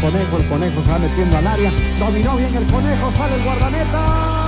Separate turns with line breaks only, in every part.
conejo, el conejo se va metiendo al área, dominó bien el conejo, sale el guardameta.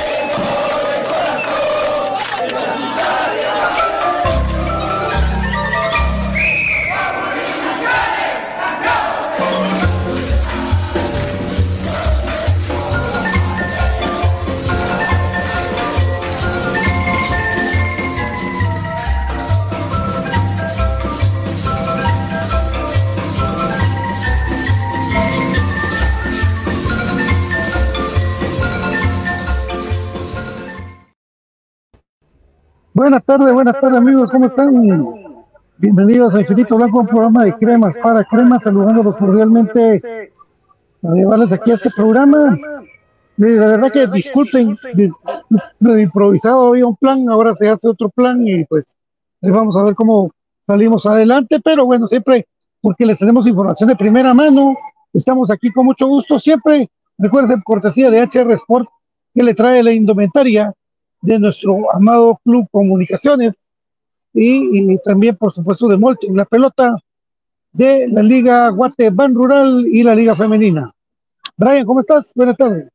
Buenas tardes, buenas tardes amigos, ¿cómo están? Bienvenidos a Infinito Blanco, un programa de cremas para cremas, saludándolos cordialmente a llevarles aquí a este programa. La verdad que disculpen, de, improvisado había un plan, ahora se hace otro plan y pues vamos a ver cómo salimos adelante, pero bueno, siempre porque les tenemos información de primera mano, estamos aquí con mucho gusto, siempre recuerden cortesía de HR Sport que le trae la indumentaria de nuestro amado Club Comunicaciones y, también, por supuesto, de Molti, la pelota de la Liga Guate Ban Rural y la Liga Femenina. Brian, ¿cómo estás? Buenas tardes.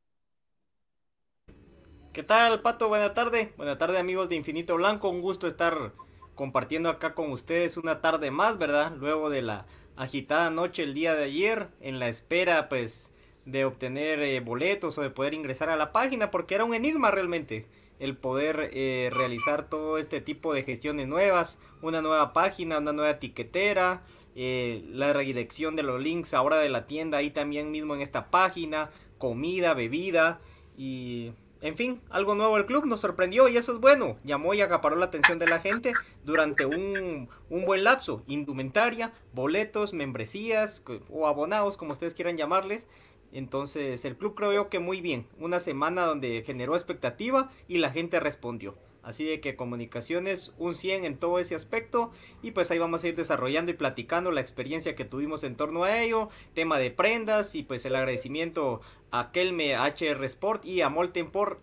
¿Qué tal, Pato? Buenas tardes. Buenas tardes, amigos de Infinito Blanco. Un gusto estar compartiendo acá con ustedes una tarde más, ¿verdad? Luego de la agitada noche el día de ayer, en la espera, pues, de obtener eh, boletos o de poder ingresar a la página, porque era un enigma realmente el poder eh, realizar todo este tipo de gestiones nuevas, una nueva página, una nueva etiquetera, eh, la redirección de los links ahora de la tienda ahí también mismo en esta página, comida, bebida y en fin, algo nuevo el club nos sorprendió y eso es bueno. Llamó y acaparó la atención de la gente durante un, un buen lapso. Indumentaria, boletos, membresías o abonados, como ustedes quieran llamarles. Entonces el club creo que muy bien. Una semana donde generó expectativa y la gente respondió. Así de que comunicaciones un 100 en todo ese aspecto y pues ahí vamos a ir desarrollando y platicando la experiencia que tuvimos en torno a ello, tema de prendas y pues el agradecimiento a Kelme HR Sport y a Molten por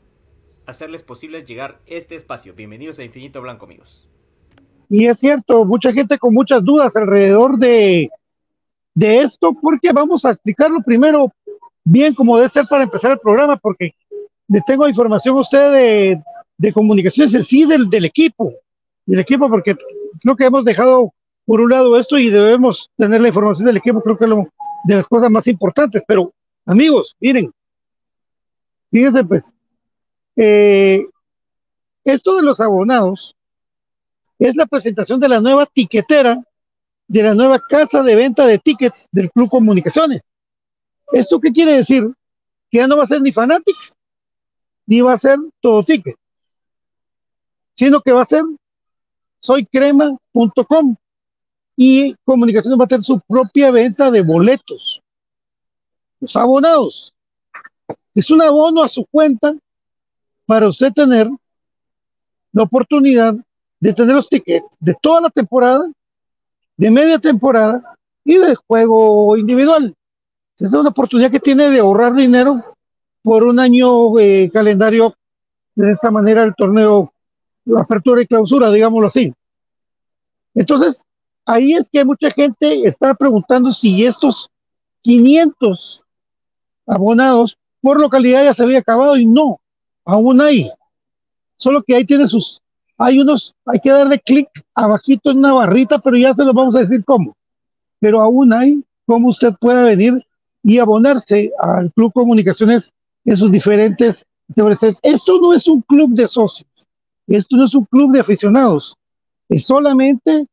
hacerles posibles llegar este espacio. Bienvenidos a Infinito Blanco amigos.
Y es cierto, mucha gente con muchas dudas alrededor de, de esto porque vamos a explicarlo primero bien como debe ser para empezar el programa, porque les tengo información a usted de, de comunicaciones en sí del, del equipo, del equipo, porque creo que hemos dejado por un lado esto y debemos tener la información del equipo, creo que es lo, de las cosas más importantes. Pero, amigos, miren, fíjense pues, eh, esto de los abonados es la presentación de la nueva tiquetera de la nueva casa de venta de tickets del Club Comunicaciones. ¿Esto qué quiere decir? Que ya no va a ser ni Fanatics, ni va a ser todo ticket, sino que va a ser soycrema.com y Comunicaciones va a tener su propia venta de boletos. Los abonados. Es un abono a su cuenta para usted tener la oportunidad de tener los tickets de toda la temporada, de media temporada y de juego individual es una oportunidad que tiene de ahorrar dinero por un año eh, calendario de esta manera el torneo, la apertura y clausura, digámoslo así. Entonces, ahí es que mucha gente está preguntando si estos 500 abonados por localidad ya se había acabado y no, aún hay. Solo que ahí tiene sus, hay unos, hay que darle clic abajito en una barrita, pero ya se los vamos a decir cómo. Pero aún hay cómo usted pueda venir y abonarse al Club Comunicaciones en sus diferentes Esto no es un club de socios, esto no es un club de aficionados, es solamente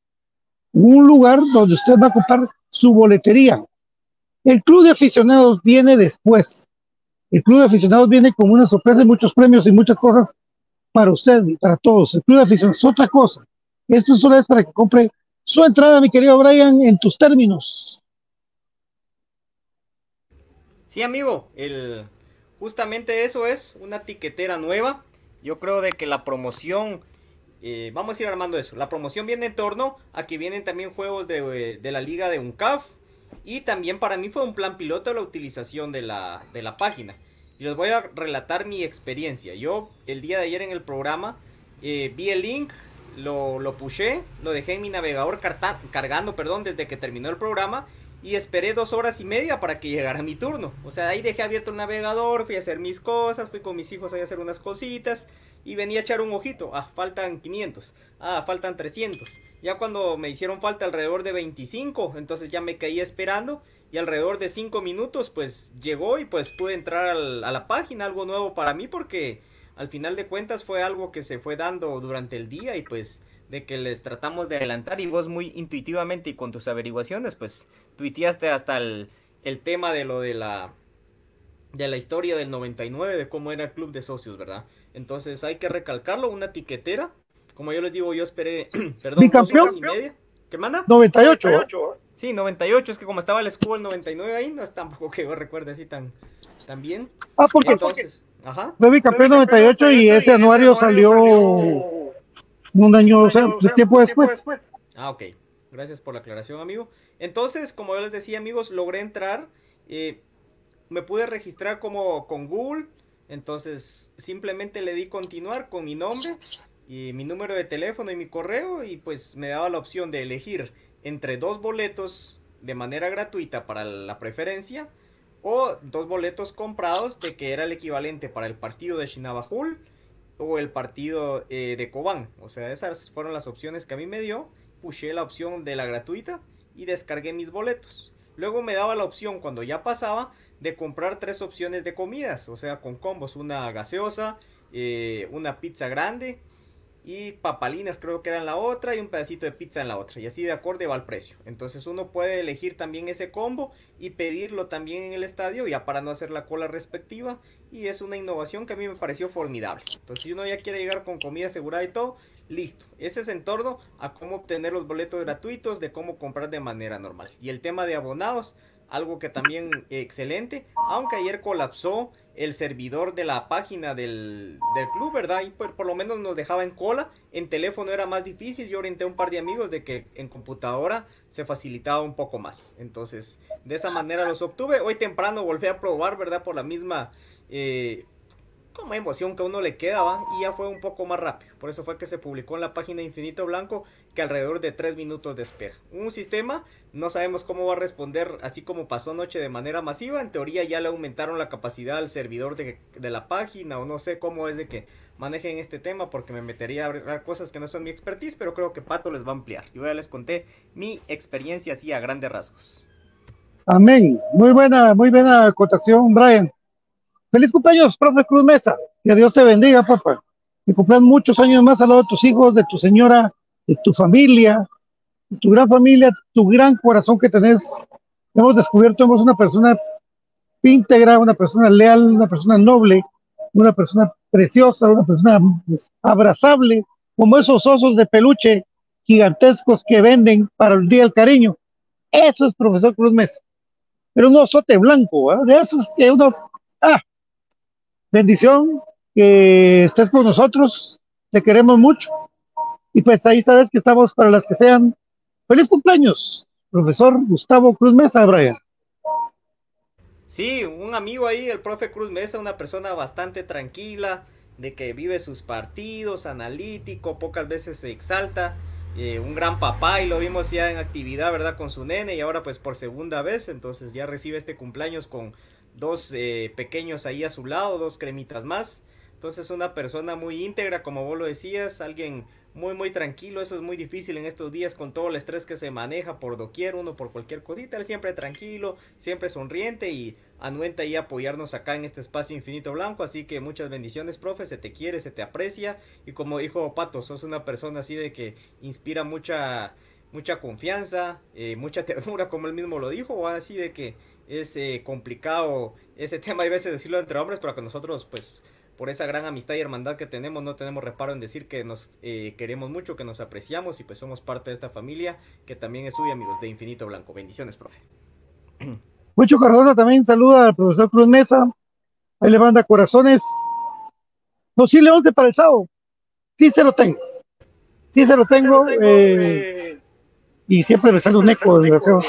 un lugar donde usted va a ocupar su boletería. El club de aficionados viene después. El club de aficionados viene con una sorpresa de muchos premios y muchas cosas para usted y para todos. El club de aficionados es otra cosa. Esto solo es para que compre su entrada, mi querido Brian, en tus términos.
Sí, amigo, el justamente eso es una tiquetera nueva. Yo creo de que la promoción, eh, vamos a ir armando eso. La promoción viene en torno a que vienen también juegos de, de la liga de UNCAF. Y también para mí fue un plan piloto la utilización de la, de la página. Y les voy a relatar mi experiencia. Yo el día de ayer en el programa eh, vi el link, lo, lo lo dejé en mi navegador cargando perdón, desde que terminó el programa y esperé dos horas y media para que llegara mi turno. O sea, ahí dejé abierto el navegador, fui a hacer mis cosas, fui con mis hijos a hacer unas cositas y venía a echar un ojito. Ah, faltan 500. Ah, faltan 300. Ya cuando me hicieron falta alrededor de 25, entonces ya me caí esperando y alrededor de 5 minutos pues llegó y pues pude entrar a la página, algo nuevo para mí porque al final de cuentas fue algo que se fue dando durante el día y pues de que les tratamos de adelantar y vos muy intuitivamente y con tus averiguaciones, pues tuiteaste hasta el, tema de lo de la de la historia del 99, de cómo era el club de socios, ¿verdad? Entonces hay que recalcarlo, una tiquetera. Como yo les digo, yo esperé, perdón, dos horas y media. ¿Qué manda?
98.
Sí, 98, es que como estaba el escudo el 99 ahí, no es tampoco que yo recuerde así tan, tan bien.
Ah, porque entonces, ajá. Fue bicampeón 98 y ese anuario salió un año, o sea, tiempo después.
Ah, ok. Gracias por la aclaración, amigo. Entonces, como yo les decía, amigos, logré entrar. Eh, me pude registrar como con Google. Entonces simplemente le di continuar con mi nombre y mi número de teléfono y mi correo y pues me daba la opción de elegir entre dos boletos de manera gratuita para la preferencia o dos boletos comprados de que era el equivalente para el partido de Shinabajul o el partido eh, de Cobán. O sea, esas fueron las opciones que a mí me dio. Puché la opción de la gratuita y descargué mis boletos. Luego me daba la opción cuando ya pasaba de comprar tres opciones de comidas, o sea, con combos, una gaseosa, eh, una pizza grande y papalinas creo que eran la otra y un pedacito de pizza en la otra y así de acorde va el precio. Entonces uno puede elegir también ese combo y pedirlo también en el estadio ya para no hacer la cola respectiva y es una innovación que a mí me pareció formidable. Entonces si uno ya quiere llegar con comida asegurada y todo listo. Ese es en torno a cómo obtener los boletos gratuitos de cómo comprar de manera normal. Y el tema de abonados algo que también excelente, aunque ayer colapsó el servidor de la página del, club, ¿verdad? Y por, por, lo menos nos dejaba en cola, en teléfono era más difícil, yo orienté a un par de amigos de que en computadora se facilitaba un poco más, entonces de esa manera los obtuve, hoy temprano volví a probar, ¿verdad? Por la misma... Eh, como emoción que a uno le quedaba y ya fue un poco más rápido. Por eso fue que se publicó en la página Infinito Blanco que alrededor de 3 minutos de espera. Un sistema, no sabemos cómo va a responder así como pasó anoche de manera masiva. En teoría ya le aumentaron la capacidad al servidor de, la página o no sé cómo es de que manejen este tema porque me metería a hablar cosas que no son mi expertise, pero creo que Pato les va a ampliar. Yo ya les conté mi experiencia así a grandes rasgos.
Amén. Muy buena, muy buena acotación, Brian. Feliz cumpleaños, profe Cruz Mesa. Que Dios te bendiga, papá. Que cumplan muchos años más al lado de tus hijos, de tu señora, de tu familia, de tu gran familia, tu gran corazón que tenés. Hemos descubierto, hemos una persona íntegra, una persona leal, una persona noble, una persona preciosa, una persona pues, abrazable, como esos osos de peluche gigantescos que venden para el Día del Cariño. Eso es profesor Cruz Mesa. Pero un osote blanco, ¿eh? de esos que uno... Ah, bendición, que estés con nosotros, te queremos mucho. Y pues ahí sabes que estamos para las que sean. Feliz cumpleaños, profesor Gustavo Cruz Mesa, Brian.
Sí, un amigo ahí, el profe Cruz Mesa, una persona bastante tranquila, de que vive sus partidos, analítico, pocas veces se exalta. Eh, un gran papá y lo vimos ya en actividad, ¿verdad? Con su nene y ahora pues por segunda vez, entonces ya recibe este cumpleaños con dos eh, pequeños ahí a su lado, dos cremitas más. Entonces una persona muy íntegra, como vos lo decías, alguien muy muy tranquilo, eso es muy difícil en estos días con todo el estrés que se maneja por doquier, uno por cualquier cosita, él siempre tranquilo, siempre sonriente y anuenta ahí apoyarnos acá en este espacio infinito blanco, así que muchas bendiciones, profe, se te quiere, se te aprecia. Y como dijo Pato, sos una persona así de que inspira mucha mucha confianza, eh, mucha ternura, como él mismo lo dijo, así de que es eh, complicado ese tema, hay veces decirlo entre hombres, pero que nosotros, pues, por esa gran amistad y hermandad que tenemos, no tenemos reparo en decir que nos eh, queremos mucho, que nos apreciamos y pues somos parte de esta familia que también es suya, amigos de Infinito Blanco. Bendiciones, profe.
Mucho Cardona también saluda al profesor Cruz Mesa. Ahí le manda corazones. Posible 11 para el sábado. Sí se lo tengo. Sí se lo tengo. Eh, y siempre me sale un eco, desgraciado.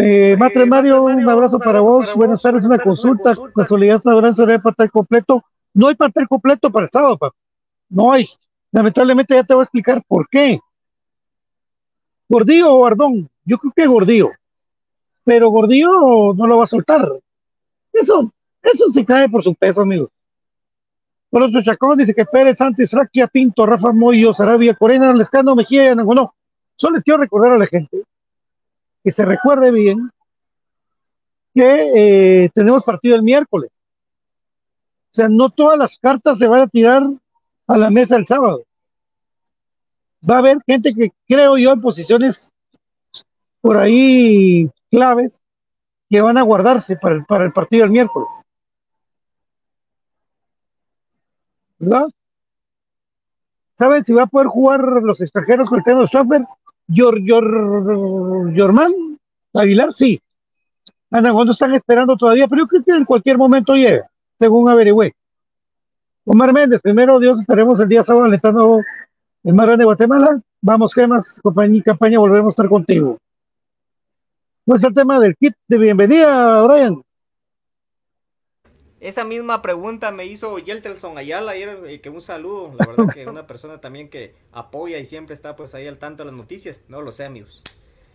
Eh, Matre Mario, un abrazo para vos. Buenas tardes, una consulta. Casualidad sabrán sobre el pastel completo. No hay pastel completo para el sábado, papá. No hay. Lamentablemente ya te voy a explicar por qué. ¿Gordillo o Ardón? Yo creo que Gordillo. Pero Gordillo no lo va a soltar. Eso, eso se cae por su peso, amigos. los Chacón dice que Pérez, Santos, Raquia, Pinto, Rafa Moyo, Sarabia, Corena, Lescano, Mejía, no. Solo les quiero recordar a la gente que se recuerde bien que eh, tenemos partido el miércoles. O sea, no todas las cartas se van a tirar a la mesa el sábado. Va a haber gente que creo yo en posiciones por ahí claves que van a guardarse para el, para el partido del miércoles. ¿Verdad? ¿Saben si va a poder jugar los extranjeros con el tema de Yor, Yor, Yorman, Aguilar, sí. Anda, cuando están esperando todavía, pero yo creo que en cualquier momento llega, según averigüé. Omar Méndez, primero Dios estaremos el día sábado alentando el mar grande de Guatemala. Vamos, gemas, compañía, campaña, volveremos a estar contigo. ¿Cuál es el tema del kit de bienvenida, Brian?
Esa misma pregunta me hizo Yeltelson Ayala ayer, eh, que un saludo, la verdad que una persona también que apoya y siempre está pues ahí al tanto de las noticias, no lo sé amigos.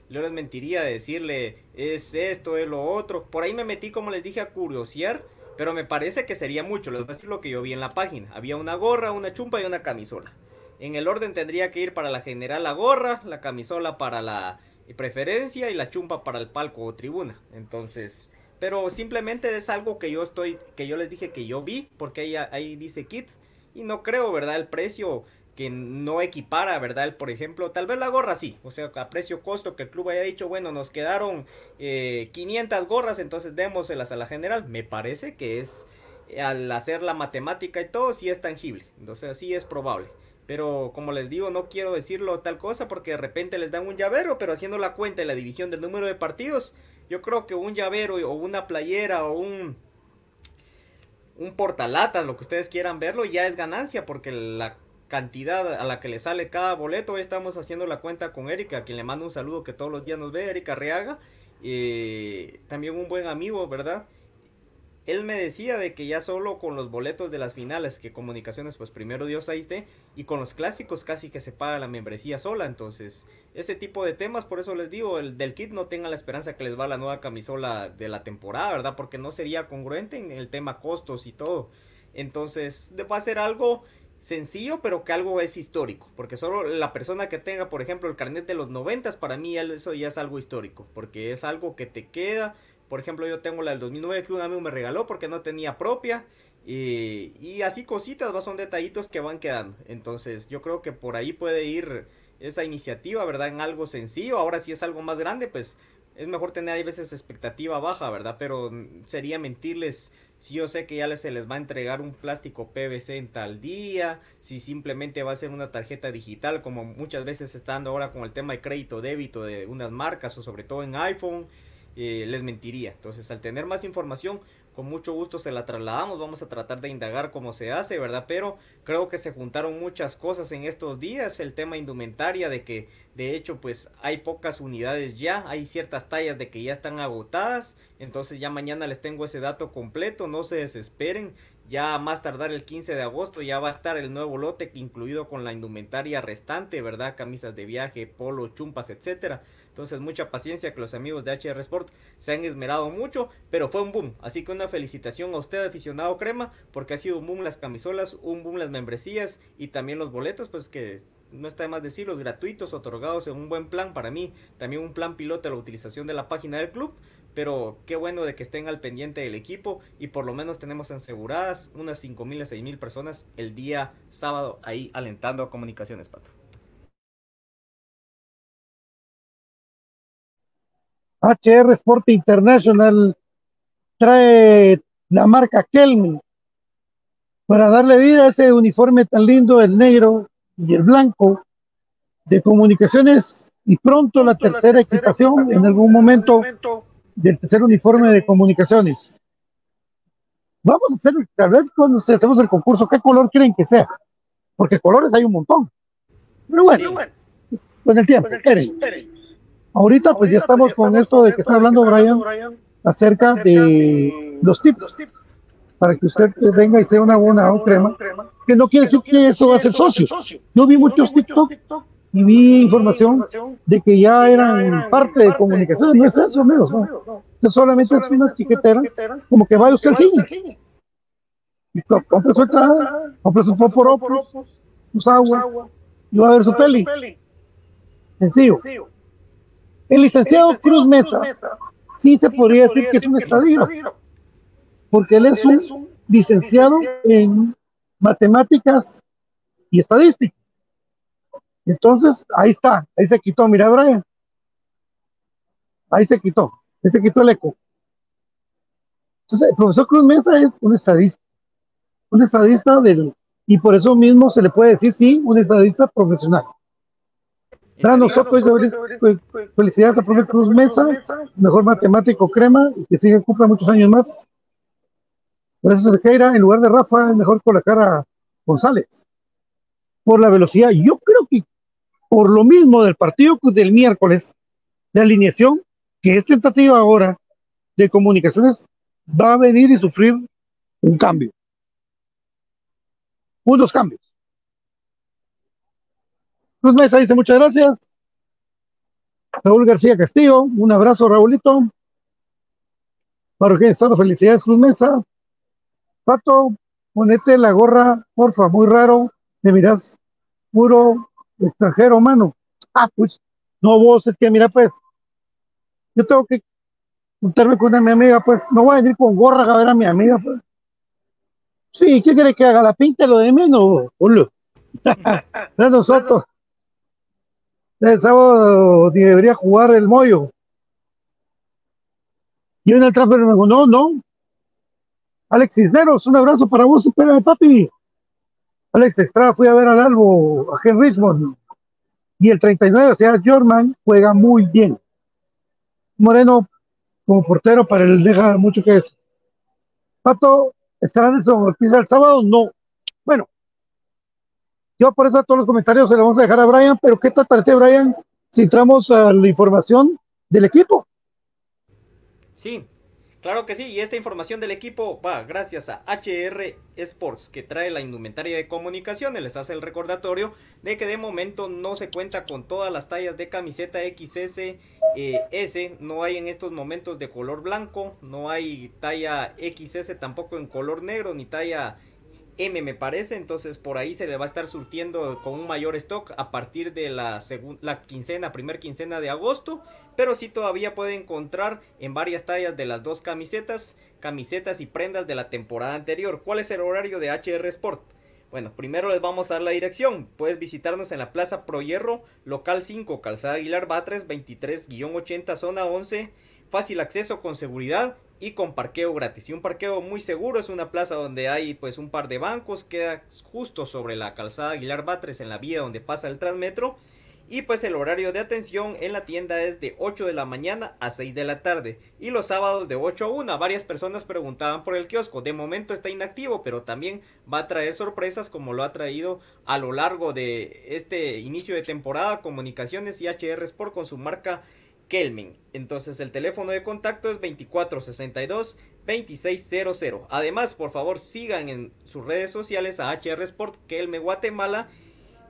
Yo les mentiría decirle es esto, es lo otro. Por ahí me metí, como les dije, a curiosear, pero me parece que sería mucho. Les voy a decir lo que yo vi en la página. Había una gorra, una chumpa y una camisola. En el orden tendría que ir para la general la gorra, la camisola para la preferencia y la chumpa para el palco o tribuna. Entonces, pero simplemente es algo que yo estoy, que yo les dije que yo vi, porque ahí, ahí dice kit. Y no creo, ¿verdad? El precio que no equipara, ¿verdad? por ejemplo, tal vez la gorra sí, o sea, a precio costo que el club haya dicho, bueno, nos quedaron 500 eh, gorras, entonces démoselas a la general. Me parece que es, al hacer la matemática y todo, sí es tangible, entonces sí es probable. Pero como les digo, no quiero decirlo tal cosa porque de repente les dan un llavero, pero haciendo la cuenta y la división del número de partidos, yo creo que un llavero o una playera o un un portalatas, lo que ustedes quieran verlo, ya es ganancia porque la cantidad a la que le sale cada boleto. Hoy estamos haciendo la cuenta con Erika, a quien le mando un saludo que todos los días nos ve, Erika Reaga. Eh, también un buen amigo, ¿verdad? Él me decía de que ya solo con los boletos de las finales, que comunicaciones pues primero dio 6D, y con los clásicos casi que se paga la membresía sola. Entonces, ese tipo de temas, por eso les digo, el del kit no tenga la esperanza que les va la nueva camisola de la temporada, ¿verdad? Porque no sería congruente en el tema costos y todo. Entonces, va a ser algo sencillo, pero que algo es histórico. Porque solo la persona que tenga, por ejemplo, el carnet de los noventas, para mí eso ya es algo histórico. Porque es algo que te queda. Por ejemplo, yo tengo la del 2009 que un amigo me regaló porque no tenía propia. Y, así cositas, son detallitos que van quedando. Entonces, yo creo que por ahí puede ir esa iniciativa, ¿verdad? En algo sencillo. Ahora si es algo más grande, pues es mejor tener a veces expectativa baja, ¿verdad? Pero sería mentirles si yo sé que ya se les va a entregar un plástico PVC en tal día, si simplemente va a ser una tarjeta digital, como muchas veces se está dando ahora con el tema de crédito débito de unas marcas o sobre todo en iPhone, eh, les mentiría. Entonces, al tener más información, con mucho gusto se la trasladamos, vamos a tratar de indagar cómo se hace, ¿verdad? Pero creo que se juntaron muchas cosas en estos días, el tema indumentaria de que de hecho pues hay pocas unidades ya, hay ciertas tallas de que ya están agotadas, entonces ya mañana les tengo ese dato completo, no se desesperen, ya más tardar el 15 de agosto ya va a estar el nuevo lote incluido con la indumentaria restante, ¿verdad? Camisas de viaje, polo, chumpas, etcétera. Entonces mucha paciencia que los amigos de HR Sport se han esmerado mucho, pero fue un boom. Así que una felicitación a usted aficionado crema, porque ha sido un boom las camisolas, un boom las membresías y también los boletos, pues que no está de más decirlos, gratuitos, otorgados en un buen plan para mí. También un plan piloto la utilización de la página del club pero qué bueno de que estén al pendiente del equipo y por lo menos tenemos aseguradas unas 5.000 a 6.000 personas el día sábado ahí alentando a comunicaciones, Pato.
HR Sport International trae la marca Kelmy para darle vida a ese uniforme tan lindo, el negro y el blanco de comunicaciones y pronto la tercera equipación en algún momento del tercer uniforme de comunicaciones. Vamos a hacer, tal vez cuando hacemos el concurso, ¿qué color quieren que sea? Porque colores hay un montón. Pero bueno, con el tiempo, Ahorita pues ya estamos con esto de que está hablando Brian acerca de los tips para que usted venga y sea una buena crema, que no quiere decir que eso va a ser socio. Yo vi muchos TikTok y vi información de que ya eran parte de comunicación. No es eso, amigos. No. solamente es una chiquetera, como que vaya usted al cine. Compre su entrada, compre su poporopos, su agua, y va a ver su peli. Sencillo. El licenciado Cruz Mesa, sí se podría decir que es un estadio, porque él es un licenciado en matemáticas y estadística. Entonces, ahí está, ahí se quitó, mira, Brian. Ahí se quitó, ahí se quitó el eco. Entonces, el profesor Cruz Mesa es un estadista, un estadista del, y por eso mismo se le puede decir, sí, un estadista profesional. Brando Soto felicidades al profesor Cruz Mesa, mejor matemático crema, y que siga cumpla muchos años más. Por eso se en lugar de Rafa, es mejor colocar a González. Por la velocidad. Yo creo que por lo mismo del partido del miércoles de alineación, que es tentativa ahora de comunicaciones, va a venir y sufrir un cambio. Unos cambios. Cruz Mesa dice muchas gracias. Raúl García Castillo, un abrazo, Raúlito. Para que las felicidades, Cruz Mesa. Pato, ponete la gorra, porfa, muy raro. Te miras puro extranjero, mano. Ah, pues, no vos, es que mira, pues, yo tengo que juntarme con una mi amiga, pues, no voy a venir con gorra a ver a mi amiga, pues. Sí, ¿qué quiere que haga? ¿La pinta lo de menos? Hola. de nosotros. El sábado debería jugar el Moyo. Y en el transfer me dijo, no, no. Alex Cisneros, un abrazo para vos, espera, papi. Alex Estrada fui a ver al Albo, a Ken Richmond. Y el 39, o sea, Jorman juega muy bien. Moreno, como portero, para él deja mucho que decir. Pato, ¿estará Nelson Ortiz el sábado? No. Bueno, yo por eso todos los comentarios se los vamos a dejar a Brian, pero ¿qué te parece, Brian, si entramos a la información del equipo?
Sí, claro que sí, y esta información del equipo va gracias a HR Sports, que trae la indumentaria de comunicaciones, les hace el recordatorio de que de momento no se cuenta con todas las tallas de camiseta XS, eh, S, no hay en estos momentos de color blanco, no hay talla XS tampoco en color negro, ni talla M me parece, entonces por ahí se le va a estar surtiendo con un mayor stock a partir de la, la quincena, primer quincena de agosto, pero sí todavía puede encontrar en varias tallas de las dos camisetas, camisetas y prendas de la temporada anterior. ¿Cuál es el horario de HR Sport? Bueno, primero les vamos a dar la dirección. Puedes visitarnos en la Plaza Pro Hierro, local 5, Calzada Aguilar Batres, 23-80, zona 11. Fácil acceso con seguridad y con parqueo gratis. Y un parqueo muy seguro, es una plaza donde hay pues un par de bancos, queda justo sobre la calzada Aguilar Batres en la vía donde pasa el Transmetro. Y pues el horario de atención en la tienda es de 8 de la mañana a 6 de la tarde. Y los sábados de 8 a 1. Varias personas preguntaban por el kiosco. De momento está inactivo, pero también va a traer sorpresas como lo ha traído a lo largo de este inicio de temporada. Comunicaciones y HR Sport con su marca Kelmin. Entonces el teléfono de contacto es 2462-2600. Además, por favor, sigan en sus redes sociales a HR Sport Kelme Guatemala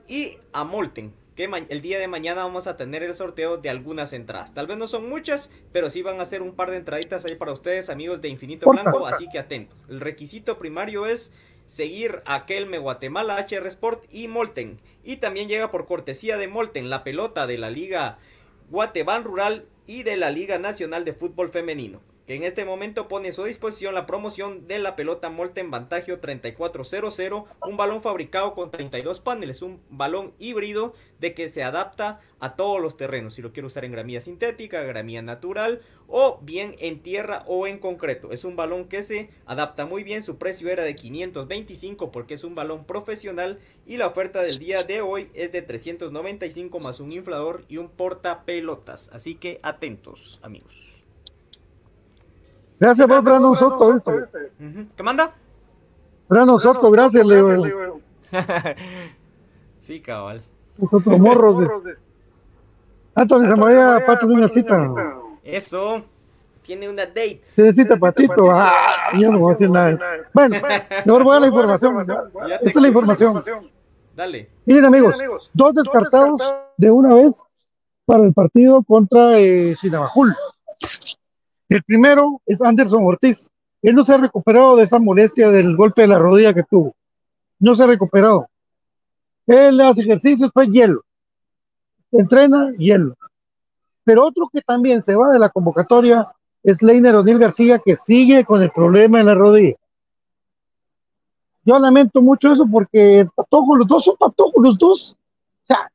y a Molten. Que el día de mañana vamos a tener el sorteo de algunas entradas. Tal vez no son muchas, pero sí van a ser un par de entraditas ahí para ustedes, amigos de Infinito Blanco. Así que atento. El requisito primario es seguir a Kelme Guatemala, HR Sport y Molten. Y también llega por cortesía de Molten la pelota de la Liga Guatemala Rural y de la Liga Nacional de Fútbol Femenino en este momento pone a su disposición la promoción de la pelota Molten Vantagio 3400, un balón fabricado con 32 paneles, un balón híbrido de que se adapta a todos los terrenos, si lo quiero usar en gramía sintética, gramía natural o bien en tierra o en concreto. Es un balón que se adapta muy bien, su precio era de 525 porque es un balón profesional y la oferta del día de hoy es de 395 más un inflador y un porta pelotas, así que atentos amigos.
Gracias, pues, Brandon Soto.
¿Qué manda?
Brandon Soto, gracias, Leo.
sí, cabal.
Nosotros morros. De... Anthony Zamaya, Pato de una cita.
Eso. Tiene una date.
Tiene cita, Patito. Ah, yo no voy a decir nada. Bueno, mejor voy a la información. Esta es la información.
Dale.
Miren, amigos, dos descartados de una vez para el partido contra eh, Sinabajul. El primero es Anderson Ortiz. Él no se ha recuperado de esa molestia del golpe de la rodilla que tuvo. No se ha recuperado. Él hace ejercicios, pues hielo. Entrena, hielo. Pero otro que también se va de la convocatoria es Leiner O'Neill García, que sigue con el problema en la rodilla. Yo lamento mucho eso porque Patojo, los dos son patojos, los dos. O sea,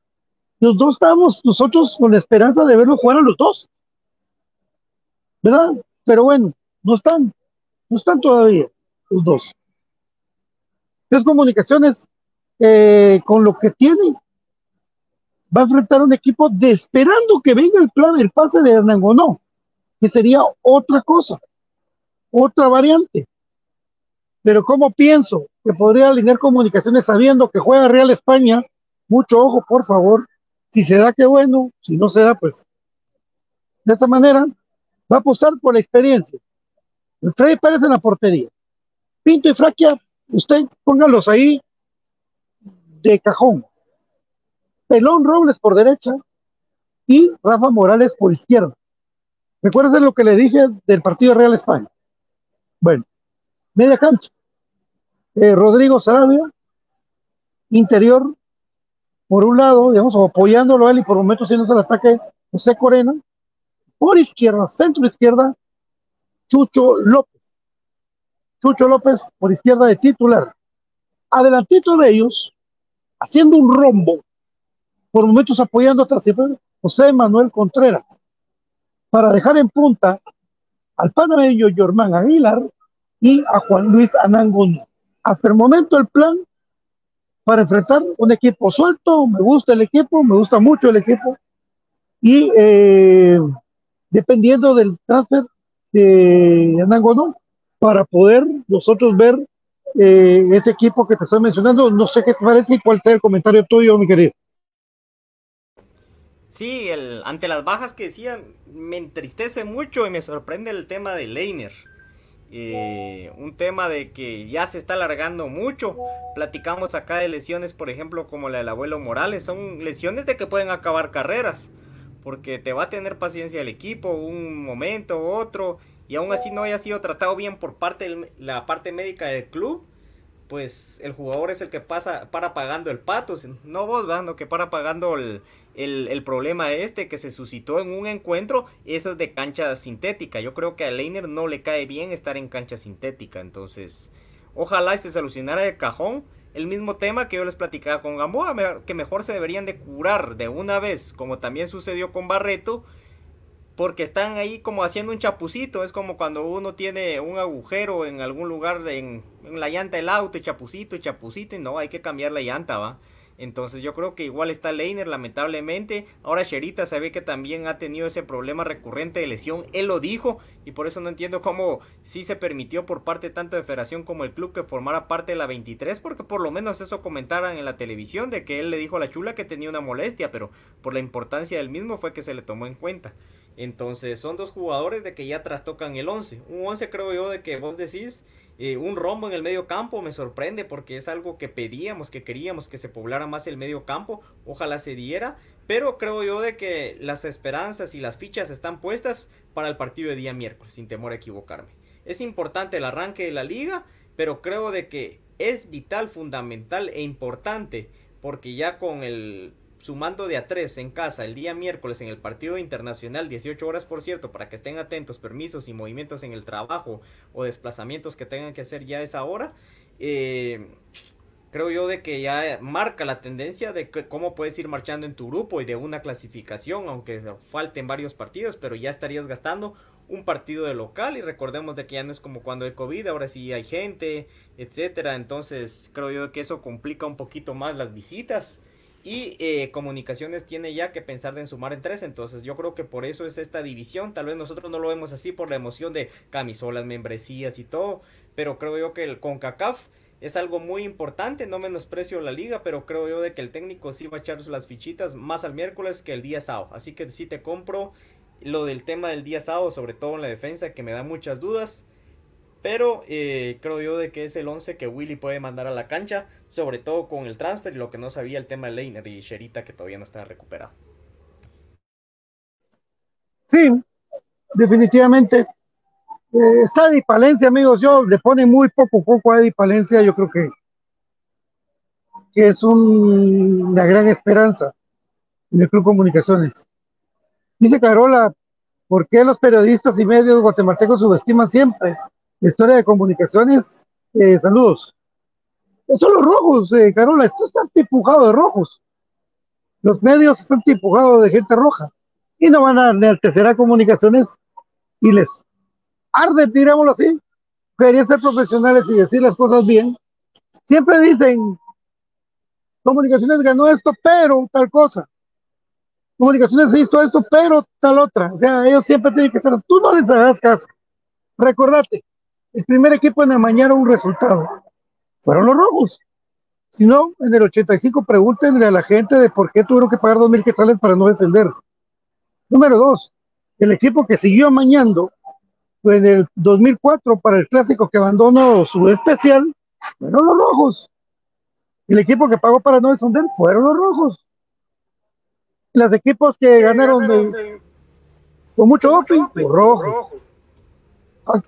los dos estamos nosotros con la esperanza de verlo jugar a los dos. ¿Verdad? Pero bueno, no están, no están todavía los dos. Entonces, comunicaciones, eh, con lo que tiene, va a enfrentar un equipo de esperando que venga el plan, el pase de no que sería otra cosa, otra variante. Pero como pienso que podría alinear comunicaciones sabiendo que juega Real España, mucho ojo, por favor. Si se da, qué bueno. Si no se da, pues de esa manera va a apostar por la experiencia. Freddy Pérez en la portería. Pinto y Fraquia, usted póngalos ahí de cajón. Pelón Robles por derecha y Rafa Morales por izquierda. Recuerden lo que le dije del partido Real España. Bueno, media cancha. Eh, Rodrigo Sarabia, interior, por un lado, digamos, apoyándolo a él y por momentos haciendo el ataque José Corena. Por izquierda, centro izquierda, Chucho López. Chucho López por izquierda de titular. Adelantito de ellos, haciendo un rombo, por momentos apoyando atrás, José Manuel Contreras, para dejar en punta al panameño Germán Aguilar y a Juan Luis Anangón. Hasta el momento el plan para enfrentar un equipo suelto, me gusta el equipo, me gusta mucho el equipo, y eh, dependiendo del transfer de Anangonó, para poder nosotros ver eh, ese equipo que te estoy mencionando. No sé qué te parece y cuál sea el comentario tuyo, mi querido.
Sí, el, ante las bajas que decían, me entristece mucho y me sorprende el tema de Leiner. Eh, un tema de que ya se está alargando mucho. Platicamos acá de lesiones, por ejemplo, como la del abuelo Morales. Son lesiones de que pueden acabar carreras. Porque te va a tener paciencia el equipo un momento u otro y aún así no haya sido tratado bien por parte de la parte médica del club, pues el jugador es el que pasa para pagando el pato, no vos, dando que para pagando el, el, problema este que se suscitó en un encuentro, eso es de cancha sintética. Yo creo que a Leiner no le cae bien estar en cancha sintética, entonces ojalá este solucionara de cajón. El mismo tema que yo les platicaba con Gamboa, que mejor se deberían de curar de una vez, como también sucedió con Barreto, porque están ahí como haciendo un chapucito. Es como cuando uno tiene un agujero en algún lugar en, en, la llanta del auto, chapucito chapucito, y no, hay que cambiar la llanta, va. Entonces yo creo que igual está Leiner, lamentablemente. Ahora Sherita se ve que también ha tenido ese problema recurrente de lesión. Él lo dijo y por eso no entiendo cómo sí se permitió por parte tanto de Federación como el club que formara parte de la 23. Porque por lo menos eso comentaran en la televisión de que él le dijo a la chula que tenía una molestia. Pero por la importancia del mismo fue que se le tomó en cuenta. Entonces son dos jugadores de que ya trastocan el 11. Un 11 creo yo de que vos decís eh, un rombo en el medio campo me sorprende porque es algo que pedíamos, que queríamos que se poblara más el medio campo. Ojalá se diera. Pero creo yo de que las esperanzas y las fichas están puestas para el partido de día miércoles, sin temor a equivocarme. Es importante el arranque de la liga, pero creo de que es vital, fundamental e importante porque ya con el sumando de a tres en casa el día miércoles en el partido internacional, 18 horas por cierto, para que estén atentos, permisos y movimientos en el trabajo o desplazamientos que tengan que hacer ya a esa hora, eh, creo yo de que ya marca la tendencia de cómo puedes ir marchando en tu grupo y de una clasificación, aunque falten varios partidos, pero ya estarías gastando un partido de local. Y recordemos de que ya no es como cuando hay COVID, ahora sí hay gente, etcétera, entonces creo yo que eso complica un poquito más las visitas y eh, comunicaciones tiene ya que pensar en sumar en tres. Entonces yo creo que por eso es esta división. Tal vez nosotros no lo vemos así por la emoción de camisolas, membresías y todo. Pero creo yo que el CONCACAF es algo muy importante. No menosprecio la liga, pero creo yo de que el técnico sí va a echar las fichitas más al miércoles que el día sábado. Así que sí te compro lo del tema del día sábado, sobre todo en la defensa, que me da muchas dudas. Pero eh, creo yo de que es el 11 que Willy puede mandar a la cancha, sobre todo con el transfer y lo que no sabía el tema de Leiner y Sherita que todavía no está recuperado.
Sí, definitivamente. Eh, está Eddie Palencia, amigos. Yo le pone muy poco poco a Eddie Palencia. Yo creo que, que es una gran esperanza en el Club Comunicaciones. Dice Carola, ¿por qué los periodistas y medios guatemaltecos subestiman siempre historia de comunicaciones, eh, saludos. Son los rojos, eh, Carola, esto está empujado de rojos. Los medios están empujados de gente roja y no van a enaltecer a comunicaciones y les arde, digámoslo así. Querían ser profesionales y decir las cosas bien. Siempre dicen, comunicaciones ganó esto, pero tal cosa. Comunicaciones hizo esto, pero tal otra. O sea, ellos siempre tienen que estar, tú no les hagas caso. Recordate, el primer equipo en amañar un resultado fueron los rojos. Si no, en el 85 pregúntenle a la gente de por qué tuvieron que pagar dos mil quetzales para no descender. Número dos, el equipo que siguió amañando en el 2004 para el clásico que abandonó su especial, fueron los rojos. El equipo que pagó para no descender fueron los rojos. Los equipos que ganaron con mucho doping, los rojos.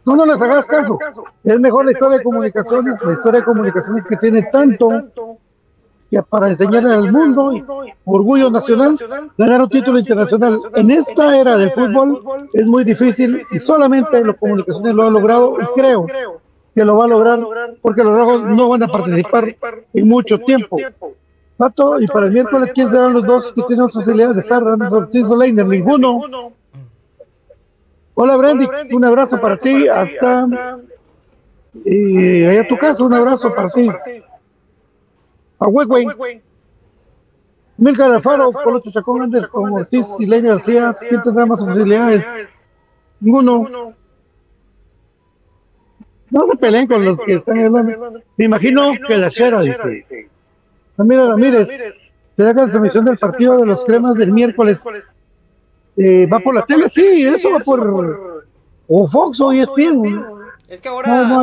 Tú no les hagas caso. Es mejor la historia de comunicaciones, la historia de comunicaciones que tiene tanto que para enseñar al mundo, orgullo nacional, ganar un título internacional. En esta era del fútbol es muy difícil y solamente los comunicaciones lo han logrado y creo que lo va a lograr porque los rojos no van a participar en mucho tiempo. Pato, y para el miércoles, ¿quién serán los dos que tienen posibilidades de estar? Ortiz Leiner, ninguno. Hola Brendix, un abrazo para ti, hasta y allá a tu casa, un abrazo para ti. A Huehue. Milcar Alfaro, Colocho Chacón Anders con Ortiz y Leiner García, ¿quién tendrá más posibilidades? Ninguno. No se peleen con los que están hablando. Me imagino que la Chera dice. Ramírez, se da la transmisión del partido de los cremas del miércoles eh, va por la tele, sí, eso va por o Fox o ESPN.
Es que ahora,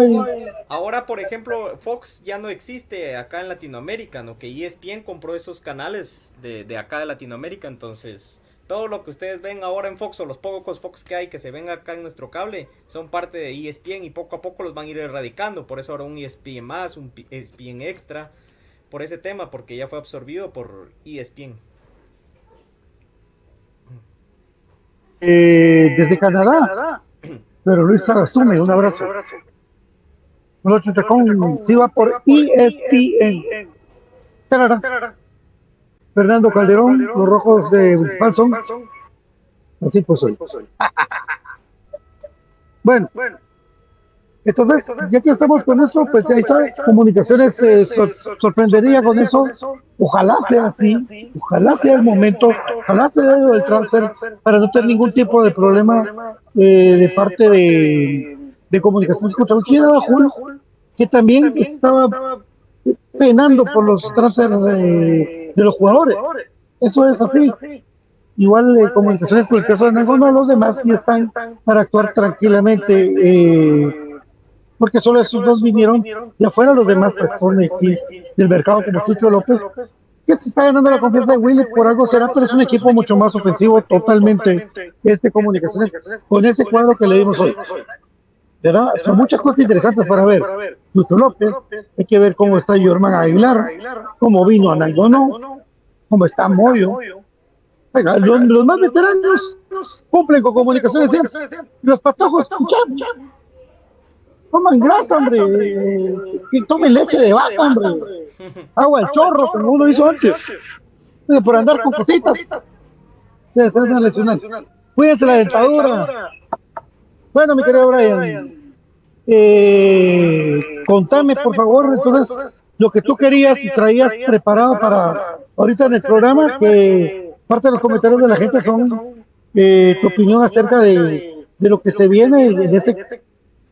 ahora, por ejemplo, Fox ya no existe acá en Latinoamérica, ¿no? Que ESPN compró esos canales de, de acá de Latinoamérica, entonces todo lo que ustedes ven ahora en Fox o los pocos Fox que hay que se ven acá en nuestro cable son parte de ESPN y poco a poco los van a ir erradicando. Por eso ahora un ESPN más, un ESPN extra, por ese tema, porque ya fue absorbido por ESPN.
Eh, desde Canadá. Pero Luis Sagastume, un abrazo. Noche con si va por ESPN. Fernando Calderón, los rojos de Municipal son. Así pues hoy. bueno, entonces, ya que estamos con eso, pues ahí está, comunicaciones eh, sorprendería con eso. Ojalá sea así, ojalá sea el momento, ojalá sea el transfer para no tener ningún tipo de problema eh, de parte de, de comunicaciones contra China Bajul, que también estaba penando por los transfers de, los jugadores. Eso es así. Igual eh, comunicaciones con el caso de no, los demás sí están para actuar tranquilamente. Eh, porque solo esos dos vinieron y afuera los demás personas aquí del mercado como Chucho López, que se está ganando la confianza de Willy, por algo será, pero es un equipo mucho más ofensivo totalmente este Comunicaciones con ese cuadro que le dimos hoy. ¿Verdad? Son muchas cosas interesantes para ver. Chucho López, hay que ver cómo está Jorman Aguilar, cómo vino Anangono, cómo está Moyo. los, más veteranos cumplen con comunicaciones Los patojos, Toman grasa, hombre. Que tomen leche de vaca, hombre. Agua al chorro, como uno hizo antes. Por andar con cositas. Cuídense la dentadura. Bueno, mi querido Brian. Eh, contame, por favor, entonces, lo que tú querías y traías preparado para ahorita en el programa, que parte de los comentarios de la gente son eh, tu opinión acerca de, de lo que se viene en ese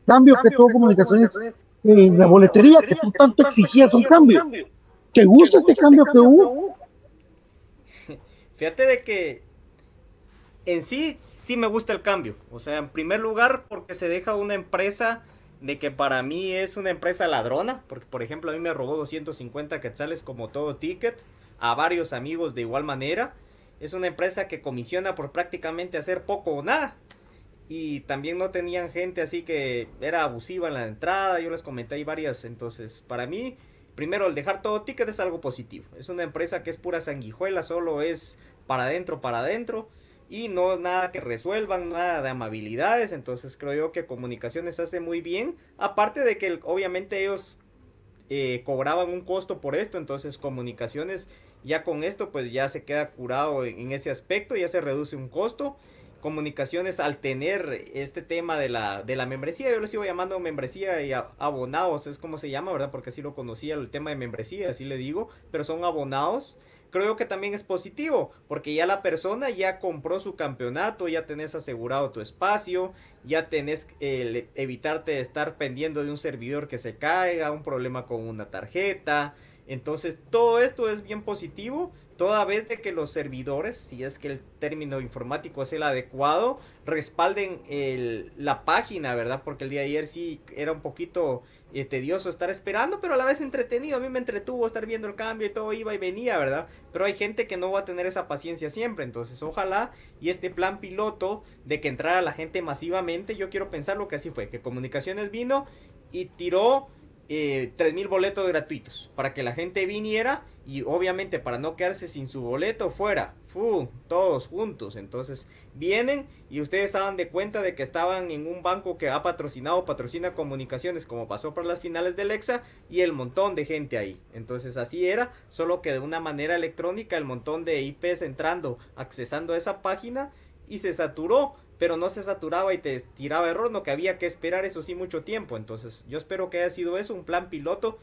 cambio que tuvo comunicaciones en la boletería, que tú tanto exigías un cambio. ¿Te gusta este cambio que hubo?
Fíjate de que en sí, sí me gusta el cambio. O sea, en primer lugar, porque se deja una empresa de que para mí es una empresa ladrona. Porque, por ejemplo, a mí me robó 250 quetzales como todo ticket. A varios amigos de igual manera. Es una empresa que comisiona por prácticamente hacer poco o nada y también no tenían gente así que era abusiva en la entrada, yo les comenté varias, entonces para mí, primero el dejar todo ticket es algo positivo, es una empresa que es pura sanguijuela, solo es para adentro, para adentro, y no nada que resuelvan, nada de amabilidades, entonces creo yo que comunicaciones hace muy bien, aparte de que obviamente ellos eh, cobraban un costo por esto, entonces comunicaciones ya con esto pues ya se queda curado en ese aspecto, ya se reduce un costo comunicaciones al tener este tema de la, de la membresía, yo le sigo llamando membresía y abonados, es como se llama, ¿verdad? Porque así lo conocía el tema de membresía, así le digo, pero son abonados. Creo que también es positivo, porque ya la persona ya compró su campeonato, ya tenés asegurado tu espacio, ya tenés el evitarte de estar pendiendo de un servidor que se caiga, un problema con una tarjeta. Entonces todo esto es bien positivo toda vez de que los servidores, si es que el término informático es el adecuado, respalden el, la página, ¿verdad? Porque el día de ayer sí era un poquito eh, tedioso estar esperando, pero a la vez entretenido. A mí me entretuvo estar viendo el cambio y todo iba y venía, ¿verdad? Pero hay gente que no va a tener esa paciencia siempre, entonces ojalá y este plan piloto de que entrara la gente masivamente, yo quiero pensar lo que así fue, que Comunicaciones vino y tiró eh, 3.000 boletos gratuitos para que la gente viniera y obviamente para no quedarse sin su boleto fuera, fu, todos juntos. Entonces vienen y ustedes dan de cuenta de que estaban en un banco que ha patrocinado, patrocina comunicaciones como pasó por las finales del EXA y el montón de gente ahí. Entonces así era, solo que de una manera electrónica el montón de IPs entrando, accesando a esa página y se saturó pero no se saturaba y te tiraba error, no que había que esperar eso sí mucho tiempo. Entonces yo espero que haya sido eso, un plan piloto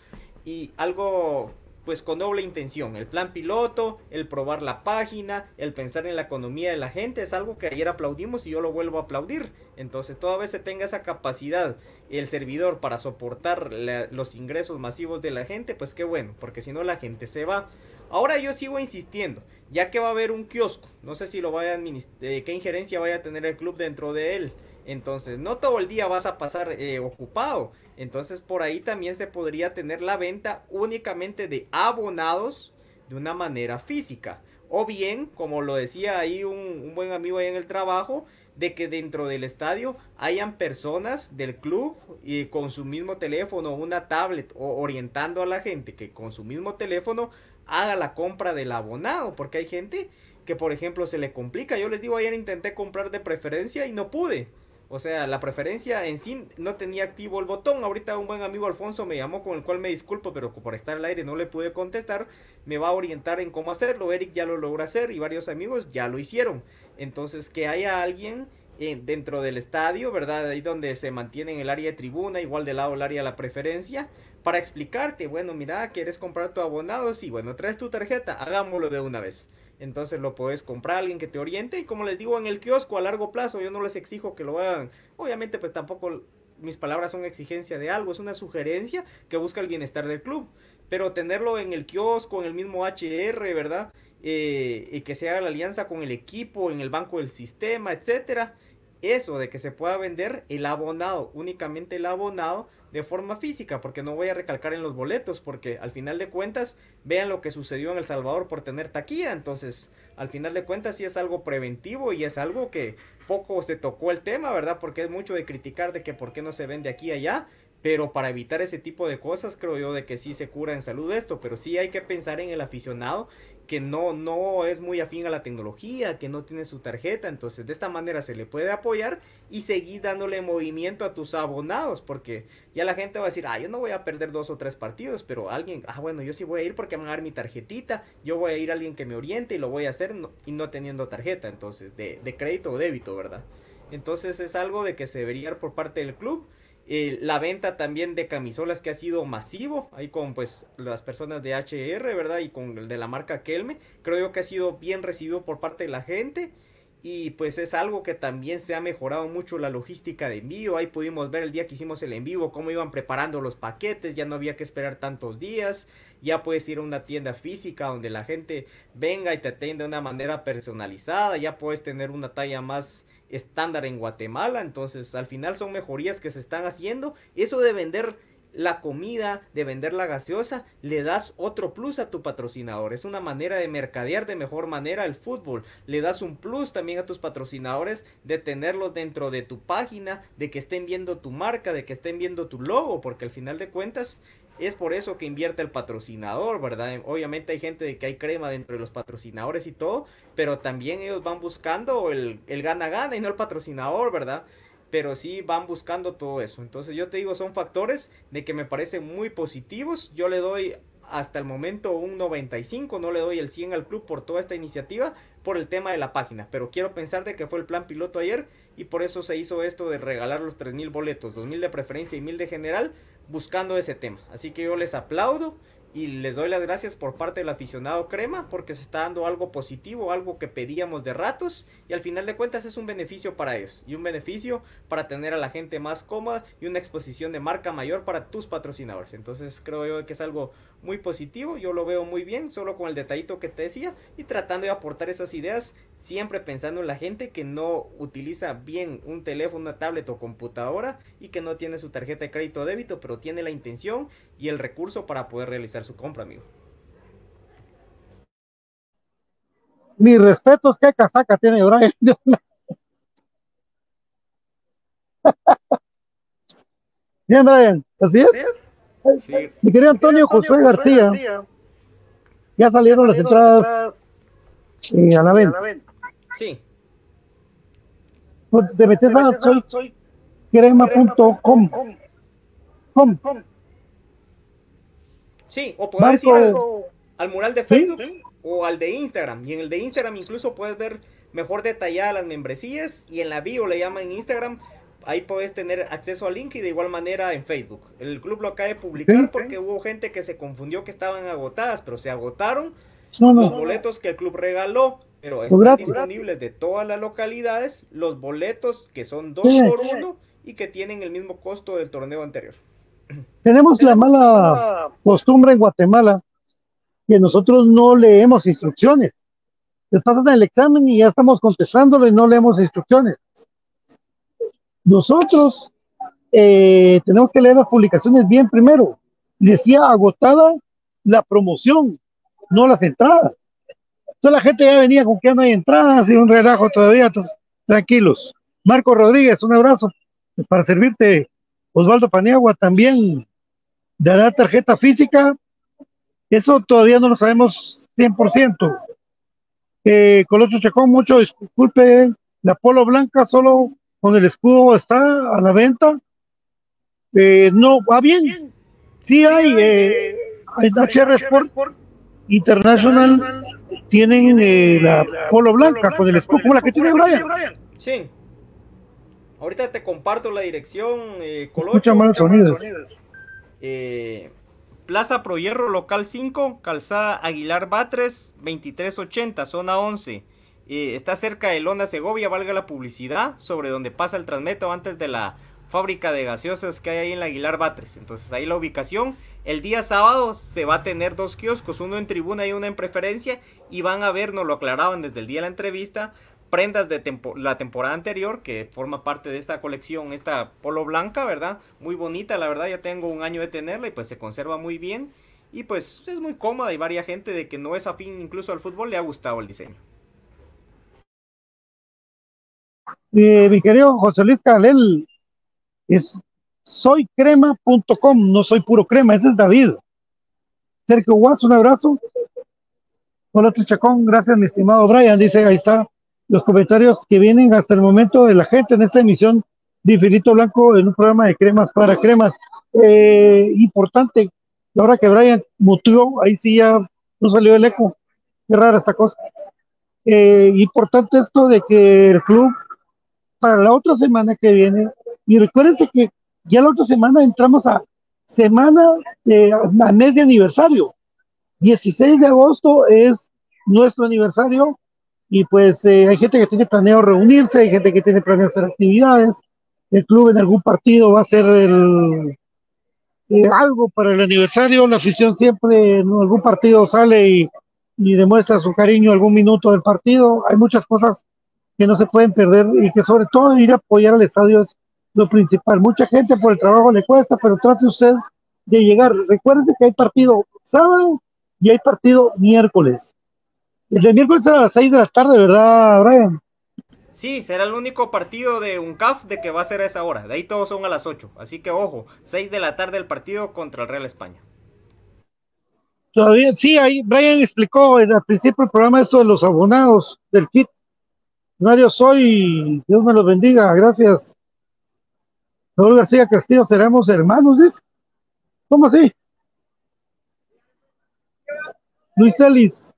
y algo pues con doble intención. El plan piloto, el probar la página, el pensar en la economía de la gente, es algo que ayer aplaudimos y yo lo vuelvo a aplaudir. Entonces, toda vez se tenga esa capacidad el servidor para soportar los ingresos masivos de la gente, pues qué bueno, porque si no la gente se va. Ahora yo sigo insistiendo, ya que va a haber un kiosco, no sé si lo vaya a eh, qué injerencia vaya a tener el club dentro de él. Entonces, no todo el día vas a pasar eh, ocupado. Entonces, por ahí también se podría tener la venta únicamente de abonados de una manera física. O bien, como lo decía ahí un, un buen amigo ahí en el trabajo, de que dentro del estadio hayan personas del club y con su mismo teléfono, una tablet, o orientando a la gente que con su mismo teléfono haga la compra del abonado, porque hay gente que por ejemplo se le complica. Yo les digo, ayer intenté comprar de preferencia y no pude. O sea, la preferencia en sí no tenía activo el botón. Ahorita un buen amigo Alfonso me llamó con el cual me disculpo, pero por estar al aire no le pude contestar. Me va a orientar en cómo hacerlo. Eric ya lo logró hacer y varios amigos ya lo hicieron. Entonces, que haya alguien dentro del estadio, ¿verdad? Ahí donde se mantiene en el área de tribuna, igual del lado el área de la preferencia, para explicarte, bueno, mira, ¿quieres comprar tu abonado? Sí, bueno, traes tu tarjeta, hagámoslo de una vez. Entonces lo puedes comprar alguien que te oriente y como les digo en el kiosco a largo plazo, yo no les exijo que lo hagan. Obviamente pues tampoco mis palabras son exigencia de algo, es una sugerencia que busca el bienestar del club. Pero tenerlo en el kiosco, en el mismo HR, ¿verdad? Eh, y que se haga la alianza con el equipo, en el banco del sistema, etcétera. Eso de que se pueda vender el abonado, únicamente el abonado, de forma física, porque no voy a recalcar en los boletos, porque al final de cuentas, vean lo que sucedió en El Salvador por tener taquilla, entonces al final de cuentas sí es algo preventivo y es algo que poco se tocó el tema, ¿verdad? Porque es mucho de criticar de que por qué no se vende aquí y allá, pero para evitar ese tipo de cosas creo yo de que sí se cura en salud esto, pero sí hay que pensar en el aficionado que no, no es muy afín a la tecnología, que no tiene su tarjeta, entonces de esta manera se le puede apoyar y seguir dándole movimiento a tus abonados, porque ya la gente va a decir, ah, yo no voy a perder dos o tres partidos, pero alguien, ah, bueno, yo sí voy a ir porque me van a dar mi tarjetita, yo voy a ir a alguien que me oriente y lo voy a hacer y no teniendo tarjeta, entonces, de, de crédito o débito, ¿verdad? Entonces es algo de que se debería por parte del club eh, la venta también de camisolas que ha sido masivo, ahí con pues las personas de HR, ¿verdad? Y con el de la marca Kelme. Creo yo que ha sido bien recibido por parte de la gente. Y pues es algo que también se ha mejorado mucho la logística de envío. Ahí pudimos ver el día que hicimos el envío cómo iban preparando los paquetes. Ya no había que esperar tantos días. Ya puedes ir a una tienda física donde la gente venga y te atienda de una manera personalizada. Ya puedes tener una talla más estándar en Guatemala. Entonces, al final son mejorías que se están haciendo. Eso de vender la comida, de vender la gaseosa, le das otro plus a tu patrocinador. Es una manera de mercadear de mejor manera el fútbol. Le das un plus también a tus patrocinadores de tenerlos dentro de tu página, de que estén viendo tu marca, de que estén viendo tu logo, porque al final de cuentas es por eso que invierte el patrocinador, ¿verdad? Obviamente hay gente de que hay crema dentro de los patrocinadores y todo, pero también ellos van buscando el, el gana gana y no el patrocinador, ¿verdad? Pero sí van buscando todo eso. Entonces yo te digo, son factores de que me parecen muy positivos. Yo le doy hasta el momento un 95, no le doy el 100 al club por toda esta iniciativa, por el tema de la página. Pero quiero pensar de que fue el plan piloto ayer y por eso se hizo esto de regalar los 3.000 boletos, 2.000 de preferencia y 1.000 de general, buscando ese tema. Así que yo les aplaudo y les doy las gracias por parte del aficionado crema porque se está dando algo positivo, algo que pedíamos de ratos y al final de cuentas es un beneficio para ellos y un beneficio para tener a la gente más cómoda y una exposición de marca mayor para tus patrocinadores. Entonces creo yo que es algo muy positivo, yo lo veo muy bien, solo con el detallito que te decía y tratando de aportar esas ideas, siempre pensando en la gente que no utiliza bien un teléfono, una tablet o computadora y que no tiene su tarjeta de crédito o débito, pero tiene la intención y el recurso para poder realizar su compra, amigo.
Mis respetos, qué casaca tiene Brian. Bien, Brian, así es. Mi querido Antonio José García, ya salieron las entradas. eh, a la venta.
Sí.
Pues, te metes a soy crema.com.
Sí, o puedes ir al, mural de Facebook o al de Instagram. Y en el de Instagram incluso puedes ver mejor detalladas las membresías y en la bio le llaman Instagram ahí puedes tener acceso al link y de igual manera en Facebook. El club lo acaba de publicar porque hubo gente que se confundió que estaban agotadas, pero se agotaron los boletos que el club regaló. Pero están disponibles de todas las localidades los boletos que son dos por uno y que tienen el mismo costo del torneo anterior.
Tenemos la mala costumbre en Guatemala que nosotros no leemos instrucciones. Les pasan el examen y ya estamos contestándolo y no leemos instrucciones. Nosotros eh, tenemos que leer las publicaciones bien primero. Decía agotada la promoción, no las entradas. Entonces la gente ya venía con que no hay entradas y un relajo todavía. Entonces, tranquilos. Marco Rodríguez, un abrazo para servirte. Osvaldo Paniagua también dará tarjeta física. Eso todavía no lo sabemos 100%. Eh, Colocho Chacón, mucho disculpe. La polo blanca solo con el escudo está a la venta. Eh, no, va bien. Sí hay, eh, HR Sport International tienen eh, la polo blanca con el escudo, como la que tiene Brian.
Sí. Ahorita te comparto la dirección, eh,
Escucha malos sonidos.
Eh, Plaza Pro Hierro, local 5, calzada Aguilar Batres, 2380, zona 11 está cerca de Lona Segovia, valga la publicidad, sobre donde pasa el transmeto antes de la fábrica de gaseosas que hay ahí en la Aguilar Batres. Entonces ahí la ubicación. El día sábado se va a tener dos kioscos, uno en tribuna y uno en preferencia. Y van a ver, nos lo aclaraban desde el día de la entrevista, prendas de la temporada anterior que forma parte de esta colección, esta polo blanca, ¿verdad? Muy bonita, la verdad, ya tengo un año de tenerla y pues se conserva muy bien. Y pues es muy cómoda y varia gente de que no es afín incluso al fútbol le ha gustado el diseño.
Eh, mi querido José Luis Calel, es soycrema.com, no soy puro crema, ese es David. Sergio Guas, un abrazo. Hola, Chacón, gracias, mi estimado Brian. Dice, ahí está los comentarios que vienen hasta el momento de la gente en esta emisión de Infinito Blanco en un programa de cremas para cremas. Eh, importante, ahora que Brian mutió, ahí sí ya no salió el eco. Qué rara esta cosa. Eh, importante esto de que el club para la otra semana que viene. Y recuérdense que ya la otra semana entramos a semana, de, a mes de aniversario. 16 de agosto es nuestro aniversario y pues eh, hay gente que tiene planeado reunirse, hay gente que tiene planeado hacer actividades. El club en algún partido va a hacer el, eh, algo para el aniversario. La afición siempre en algún partido sale y, y demuestra su cariño algún minuto del partido. Hay muchas cosas que no se pueden perder y que sobre todo ir a apoyar al estadio es lo principal. Mucha gente por el trabajo le cuesta, pero trate usted de llegar. Recuérdense que hay partido sábado y hay partido miércoles. El de miércoles será a las 6 de la tarde, ¿verdad, Brian?
Sí, será el único partido de un CAF de que va a ser a esa hora. De ahí todos son a las 8. Así que ojo, 6 de la tarde el partido contra el Real España.
Todavía, sí, ahí Brian explicó al principio del programa esto de los abonados del kit. Mario Soy, Dios me los bendiga, gracias. Raúl García Castillo, seremos hermanos, ¿ves? ¿Cómo así? Luis Celis,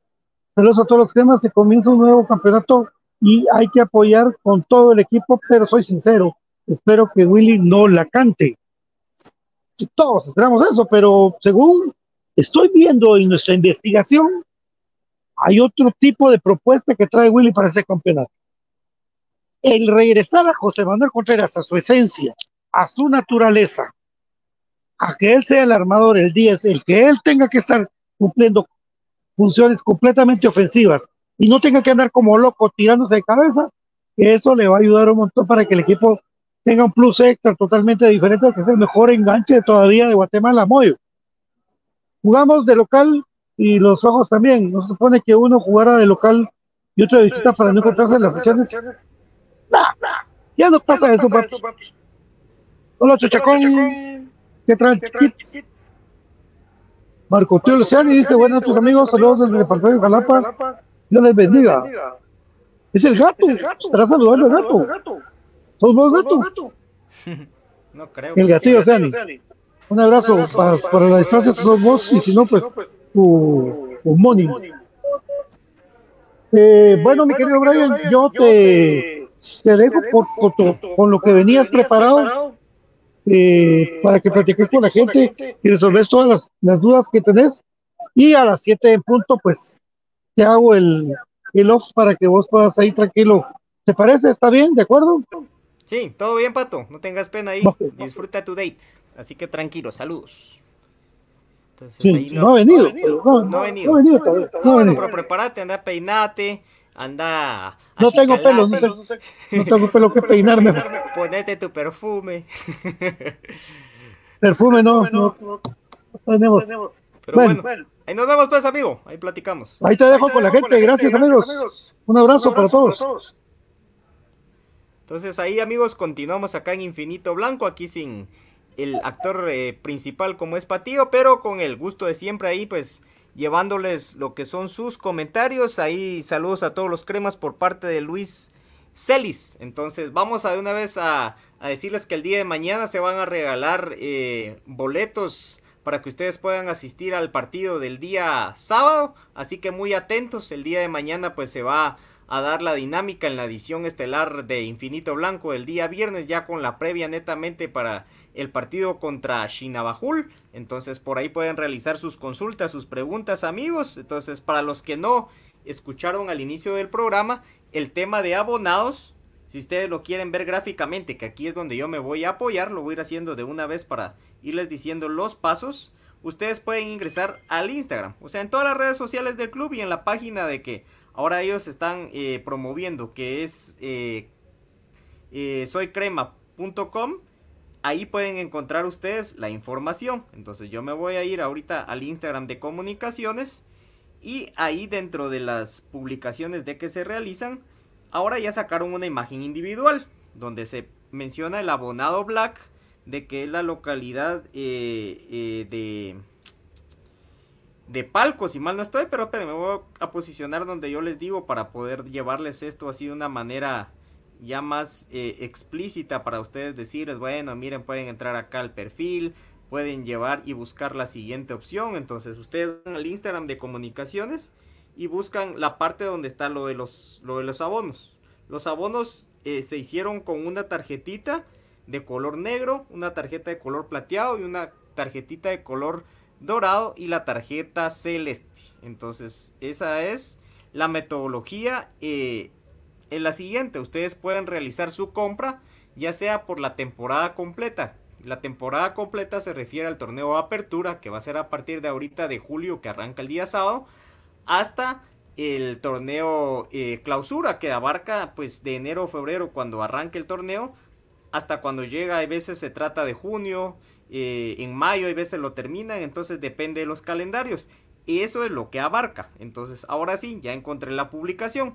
saludos a todos los temas, se comienza un nuevo campeonato y hay que apoyar con todo el equipo, pero soy sincero, espero que Willy no la cante. Todos esperamos eso, pero según estoy viendo en nuestra investigación, hay otro tipo de propuesta que trae Willy para ese campeonato el regresar a José Manuel Contreras a su esencia, a su naturaleza, a que él sea el armador, el 10, el que él tenga que estar cumpliendo funciones completamente ofensivas y no tenga que andar como loco tirándose de cabeza, eso le va a ayudar un montón para que el equipo tenga un plus extra totalmente diferente, que es el mejor enganche todavía de Guatemala, Moyo. Jugamos de local y los ojos también. No se supone que uno jugara de local y otro de visita para no encontrarse en las sesiones. Ya no pasa eso, papi. Hola, Chuchacón. ¿Qué trae, Marco Tío Luciani dice, bueno, tus amigos, saludos desde el departamento de Jalapa. Dios les bendiga. Es el gato. Estará saludando al gato. ¿Sos vos, gato?
No creo.
El gatillo, Luciani. Un abrazo para, para la distancia, sos vos, y si no, pues tu homónimo. Eh, bueno, mi querido Brian, yo te, te dejo por, con lo que venías preparado eh, para que platiques con la gente y resolves todas las, las, dudas que tenés. Y a las 7 en punto, pues te hago el, el off para que vos puedas ahí tranquilo. ¿Te parece? ¿Está bien? ¿De acuerdo?
Sí, todo bien, Pato. No tengas pena ahí. Disfruta tu date. Así que tranquilo, saludos.
Entonces, no, ha venido.
No, ha venido. No, no, bueno, pero prepárate, anda, peinate, anda.
No tengo pelo, no, tengo, pelo que peinarme.
Ponete tu perfume.
Perfume no, no, tenemos.
Pero bueno, ahí nos vemos pues, amigo. Ahí platicamos.
Ahí te dejo con la gente. Gracias, amigos. Un abrazo, para, todos.
Entonces ahí, amigos, continuamos acá en Infinito Blanco, aquí sin el actor eh, principal como es Patío, pero con el gusto de siempre ahí, pues llevándoles lo que son sus comentarios. Ahí saludos a todos los cremas por parte de Luis Celis. Entonces vamos a de una vez a, decirles que el día de mañana se van a regalar eh, boletos para que ustedes puedan asistir al partido del día sábado. Así que muy atentos, el día de mañana pues se va a dar la dinámica en la edición estelar de Infinito Blanco el día viernes ya con la previa netamente para el partido contra Shinabajul. Entonces por ahí pueden realizar sus consultas, sus preguntas amigos. Entonces para los que no escucharon al inicio del programa, el tema de abonados, si ustedes lo quieren ver gráficamente, que aquí es donde yo me voy a apoyar, lo voy a ir haciendo de una vez para irles diciendo los pasos. Ustedes pueden ingresar al Instagram, o sea, en todas las redes sociales del club y en la página de que ahora ellos están eh, promoviendo, que es eh, eh, soycrema.com ahí pueden encontrar ustedes la información. Entonces yo me voy a ir ahorita al Instagram de comunicaciones y ahí dentro de las publicaciones de que se realizan, ahora ya sacaron una imagen individual donde se menciona el abonado Black de que es la localidad eh, eh, de de Palco, si mal no estoy, pero me voy a posicionar donde yo les digo para poder llevarles esto así de una manera ya más eh, explícita para ustedes decirles, bueno, miren, pueden entrar acá al perfil, pueden llevar y buscar la siguiente opción. Entonces ustedes van al Instagram de comunicaciones y buscan la parte donde está lo de los, lo de los abonos. Los abonos eh, se hicieron con una tarjetita de color negro, una tarjeta de color plateado y una tarjetita de color dorado y la tarjeta celeste. Entonces esa es la metodología. Eh, en la siguiente, ustedes pueden realizar su compra ya sea por la temporada completa. La temporada completa se refiere al torneo Apertura, que va a ser a partir de ahorita de julio, que arranca el día sábado, hasta el torneo eh, Clausura, que abarca pues de enero o febrero cuando arranque el torneo, hasta cuando llega, a veces se trata de junio, eh, en mayo, a veces lo terminan, entonces depende de los calendarios. Y eso es lo que abarca. Entonces, ahora sí, ya encontré la publicación.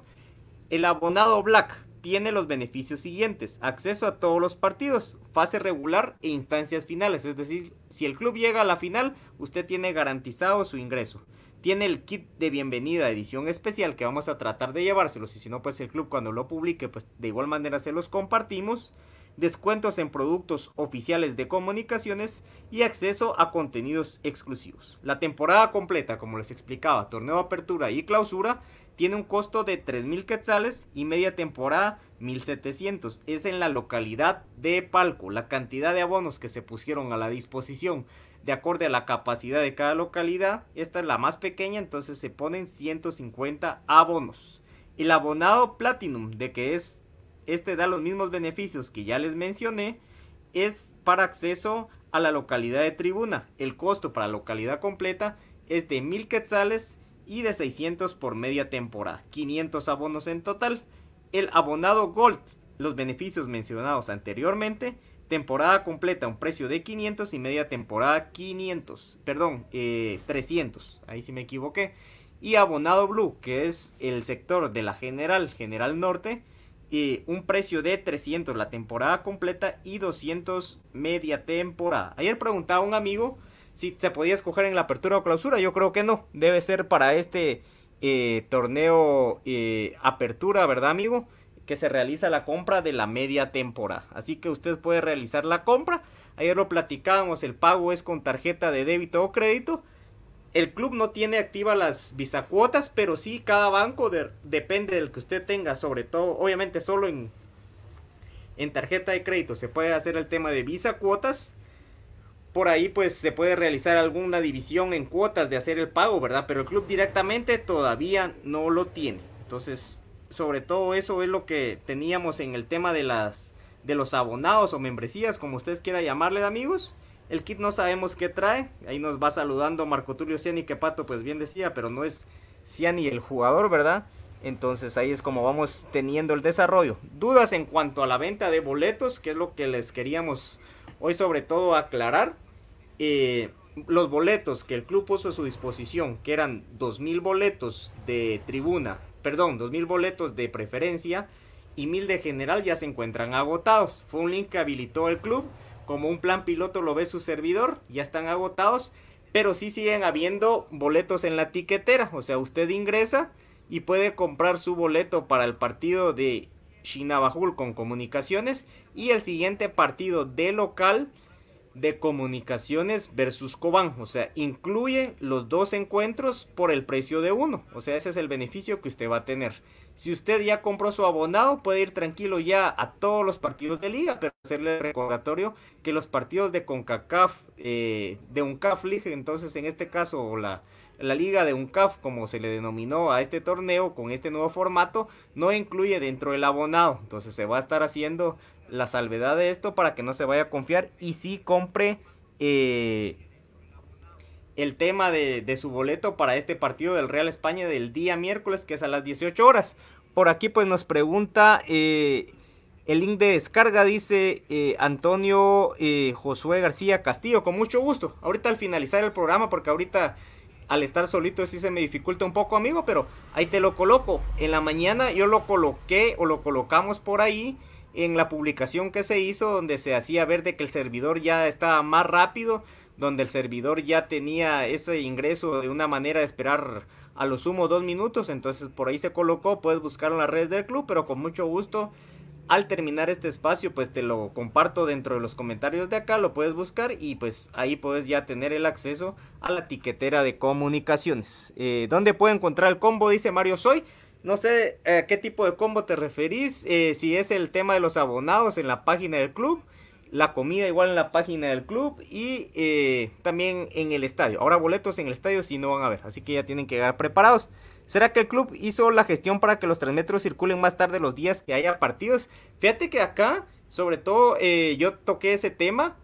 El abonado Black tiene los beneficios siguientes. Acceso a todos los partidos, fase regular e instancias finales. Es decir, si el club llega a la final, usted tiene garantizado su ingreso. Tiene el kit de bienvenida edición especial que vamos a tratar de llevárselos. Y si no, pues el club cuando lo publique, pues de igual manera se los compartimos. Descuentos en productos oficiales de comunicaciones y acceso a contenidos exclusivos. La temporada completa, como les explicaba, torneo apertura y clausura, tiene un costo de 3.000 quetzales y media temporada 1.700. Es en la localidad de Palco. La cantidad de abonos que se pusieron a la disposición de acuerdo a la capacidad de cada localidad. Esta es la más pequeña, entonces se ponen 150 abonos. El abonado Platinum, de que es este da los mismos beneficios que ya les mencioné, es para acceso a la localidad de tribuna. El costo para la localidad completa es de 1000 quetzales y de 600 por media temporada, 500 abonos en total. El abonado Gold, los beneficios mencionados anteriormente, temporada completa un precio de 500 y media temporada 500, perdón, 300, eh, ahí sí me equivoqué. Y abonado Blue, que es el sector de la General, General Norte, y un precio de 300 la temporada completa y 200 media temporada. Ayer preguntaba a un amigo si se podía escoger en la apertura o clausura. Yo creo que no. Debe ser para este eh, torneo eh, apertura, ¿verdad, amigo? Que se realiza la compra de la media temporada. Así que usted puede realizar la compra. Ayer lo platicábamos, el pago es con tarjeta de débito o crédito el club no tiene activas las bisacuotas, pero sí cada banco depende del que usted tenga, sobre todo, obviamente solo en, en tarjeta de crédito se puede hacer el tema de visa cuotas. Por ahí pues se puede realizar alguna división en cuotas de hacer el pago, ¿verdad? Pero el club directamente todavía no lo tiene. Entonces, sobre todo eso es lo que teníamos en el tema de las de los abonados o membresías, como ustedes quieran llamarle, amigos. El kit no sabemos qué trae. Ahí nos va saludando Marco Tulio Ciani, que Pato pues bien decía, pero no es Ciani el jugador, ¿verdad? Entonces ahí es como vamos teniendo el desarrollo. Dudas en cuanto a la venta de boletos, que es lo que les queríamos hoy sobre todo aclarar. Eh, los boletos que el club puso a su disposición, que eran 2.000 boletos de tribuna, perdón, 2.000 boletos de preferencia y 1.000 de general ya se encuentran agotados. Fue un link que habilitó el club como un plan piloto lo ve su servidor, ya están agotados, pero sí siguen habiendo boletos en la tiquetera, o sea, usted ingresa y puede comprar su boleto para el partido de Chinabajul con comunicaciones y el siguiente partido de local de comunicaciones versus Cobán. O sea, incluye los dos encuentros por el precio de uno. O sea, ese es el beneficio que usted va a tener. Si usted ya compró su abonado, puede ir tranquilo ya a todos los partidos de liga, pero hacerle recordatorio que los partidos de CONCACAF, eh, de UNCAF League, entonces en este caso la, la liga de UNCAF, como se le denominó a este torneo con este nuevo formato, no incluye dentro del abonado. Entonces se va a estar haciendo la salvedad de esto para que no se vaya a confiar y si compre eh, el tema de, su boleto para este partido del Real España del día miércoles, que es a las 18 horas. Por aquí pues nos pregunta eh, el link de descarga, dice eh, Antonio Josué García Castillo, con mucho gusto. Ahorita al finalizar el programa, porque ahorita al estar solito sí se me dificulta un poco, amigo, pero ahí te lo coloco. En la mañana yo lo coloqué o lo colocamos por ahí en la publicación que se hizo donde se hacía ver de que el servidor ya estaba más rápido donde el servidor ya tenía ese ingreso de una manera de esperar a lo sumo dos minutos, entonces por ahí se colocó, puedes buscar en las redes del club, pero con mucho gusto al terminar este espacio pues te lo comparto dentro de los comentarios de acá, lo puedes buscar y pues ahí puedes ya tener el acceso a la etiquetera de comunicaciones. Eh, ¿Dónde puedo encontrar el combo? Dice Mario Soy. No sé a qué tipo de combo te referís, eh, si es el tema de los abonados en la página del club la comida igual en la página del club y eh, también en el estadio. Ahora boletos en el estadio si no van a ver, así que ya tienen que llegar preparados. ¿Será que el club hizo la gestión para que los tres metros circulen más tarde los días que haya partidos? Fíjate que acá, sobre todo, eh, yo toqué ese tema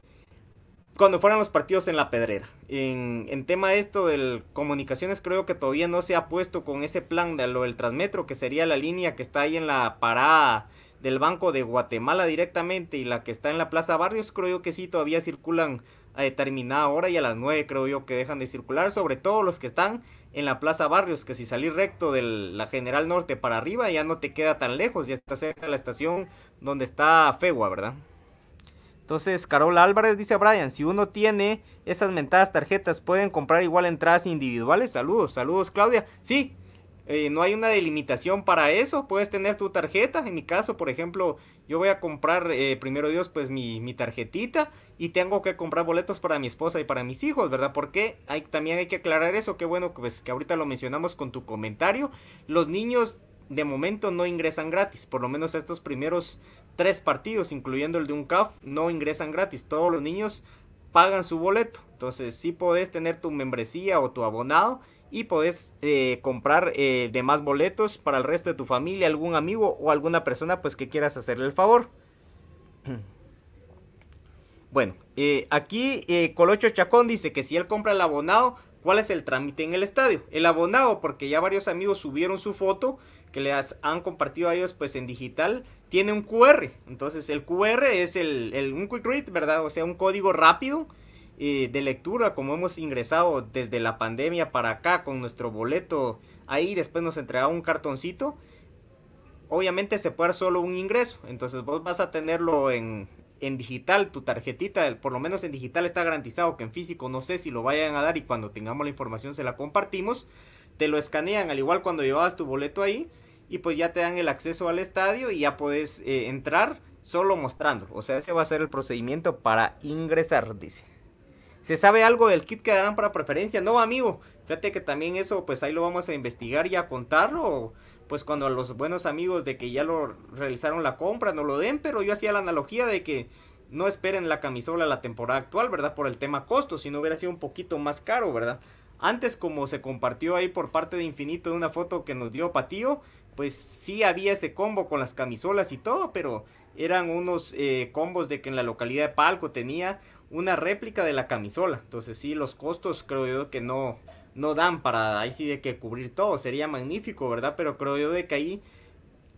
cuando fueran los partidos en la pedrera. En, tema esto de comunicaciones creo que todavía no se ha puesto con ese plan de lo del transmetro, que sería la línea que está ahí en la parada del Banco de Guatemala directamente y la que está en la Plaza Barrios, creo yo que sí todavía circulan a determinada hora y a las 9 creo yo que dejan de circular, sobre todo los que están en la Plaza Barrios, que si salís recto de la General Norte para arriba ya no te queda tan lejos, ya está cerca de la estación donde está Fegua, ¿verdad? Entonces, Carola Álvarez dice a Brian, si uno tiene esas mentadas tarjetas, ¿pueden comprar igual entradas individuales? Saludos, saludos Claudia. Sí, eh, no hay una delimitación para eso. Puedes tener tu tarjeta. En mi caso, por ejemplo, yo voy a comprar, eh, primero Dios, pues mi, mi, tarjetita. Y tengo que comprar boletos para mi esposa y para mis hijos, ¿verdad? Porque también hay que aclarar eso. Qué bueno pues, que ahorita lo mencionamos con tu comentario. Los niños de momento no ingresan gratis. Por lo menos estos primeros tres partidos, incluyendo el de un CAF, no ingresan gratis. Todos los niños pagan su boleto. Entonces, sí podés tener tu membresía o tu abonado y podés eh, comprar eh, demás boletos para el resto de tu familia, algún amigo o alguna persona pues que quieras hacerle el favor. Bueno, eh, aquí Colocho Chacón dice que si él compra el abonado, ¿cuál es el trámite en el estadio? El abonado, porque ya varios amigos subieron su foto que les han compartido a ellos pues en digital, tiene un QR. Entonces el QR es el, un quick read, ¿verdad? O sea, un código rápido eh, de lectura, como hemos ingresado desde la pandemia para acá con nuestro boleto. Ahí después nos entrega un cartoncito. Obviamente se puede dar solo un ingreso. Entonces vos vas a tenerlo en, en digital, tu tarjetita, por lo menos en digital está garantizado que en físico no sé si lo vayan a dar y cuando tengamos la información se la compartimos. Te lo escanean al igual cuando llevabas tu boleto ahí y pues ya te dan el acceso al estadio y ya puedes eh, entrar solo mostrando. O sea, ese va a ser el procedimiento para ingresar, dice. ¿Se sabe algo del kit que darán para preferencia? No, amigo. Fíjate que también eso, pues ahí lo vamos a investigar y a contarlo. Pues cuando a los buenos amigos de que ya lo realizaron la compra no lo den, pero yo hacía la analogía de que no esperen la camisola la temporada actual, ¿verdad? Por el tema costo, si no hubiera sido un poquito más caro, ¿verdad? Antes, como se compartió ahí por parte de Infinito una foto que nos dio Patío, pues sí había ese combo con las camisolas y todo, pero eran unos eh, combos de que en la localidad de Palco tenía una réplica de la camisola. Entonces sí, los costos creo yo que no, no dan para ahí sí de que cubrir todo. Sería magnífico, ¿verdad? Pero creo yo de que ahí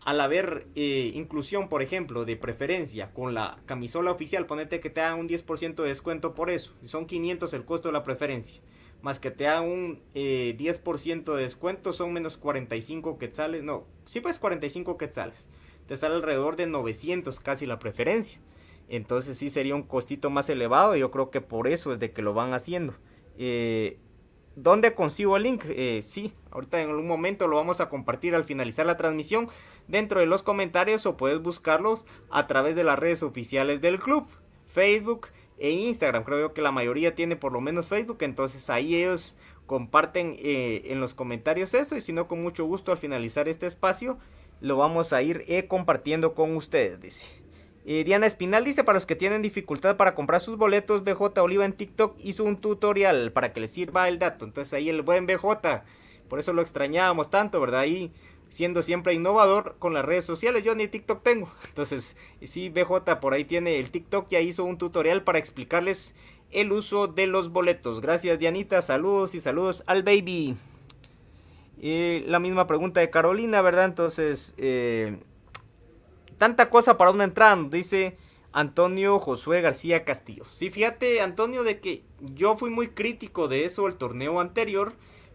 al haber eh, inclusión, por ejemplo, de preferencia con la camisola oficial, ponete que te hagan un 10% de descuento por eso. Son 500 el costo de la preferencia más que te hagan un 10% eh, de descuento, son menos 45 quetzales, no, sí pues 45 quetzales, te sale alrededor de 900 casi la preferencia, entonces sí sería un costito más elevado, yo creo que por eso es de que lo van haciendo. Eh, ¿Dónde consigo el link? Eh, sí, ahorita en algún momento lo vamos a compartir al finalizar la transmisión dentro de los comentarios o puedes buscarlos a través de las redes oficiales del club, Facebook, e Instagram. Creo que la mayoría tiene por lo menos Facebook, entonces ahí ellos comparten eh, en los comentarios esto y si no con mucho gusto al finalizar este espacio lo vamos a ir eh, compartiendo con ustedes, dice. Eh, Diana Espinal dice, para los que tienen dificultad para comprar sus boletos, BJ Oliva en TikTok hizo un tutorial para que les sirva el dato. Entonces ahí el buen BJ, por eso lo extrañábamos tanto, ¿verdad? Ahí siendo siempre innovador con las redes sociales. Yo ni TikTok tengo. Entonces, sí, BJ por ahí tiene el TikTok, ya hizo un tutorial para explicarles el uso de los boletos. Gracias, Dianita. Saludos y saludos al baby. la misma pregunta de Carolina, ¿verdad? Entonces, eh, tanta cosa para una entrada, dice Antonio Josué García Castillo. Sí, fíjate, Antonio, de que yo fui muy crítico de eso el torneo anterior,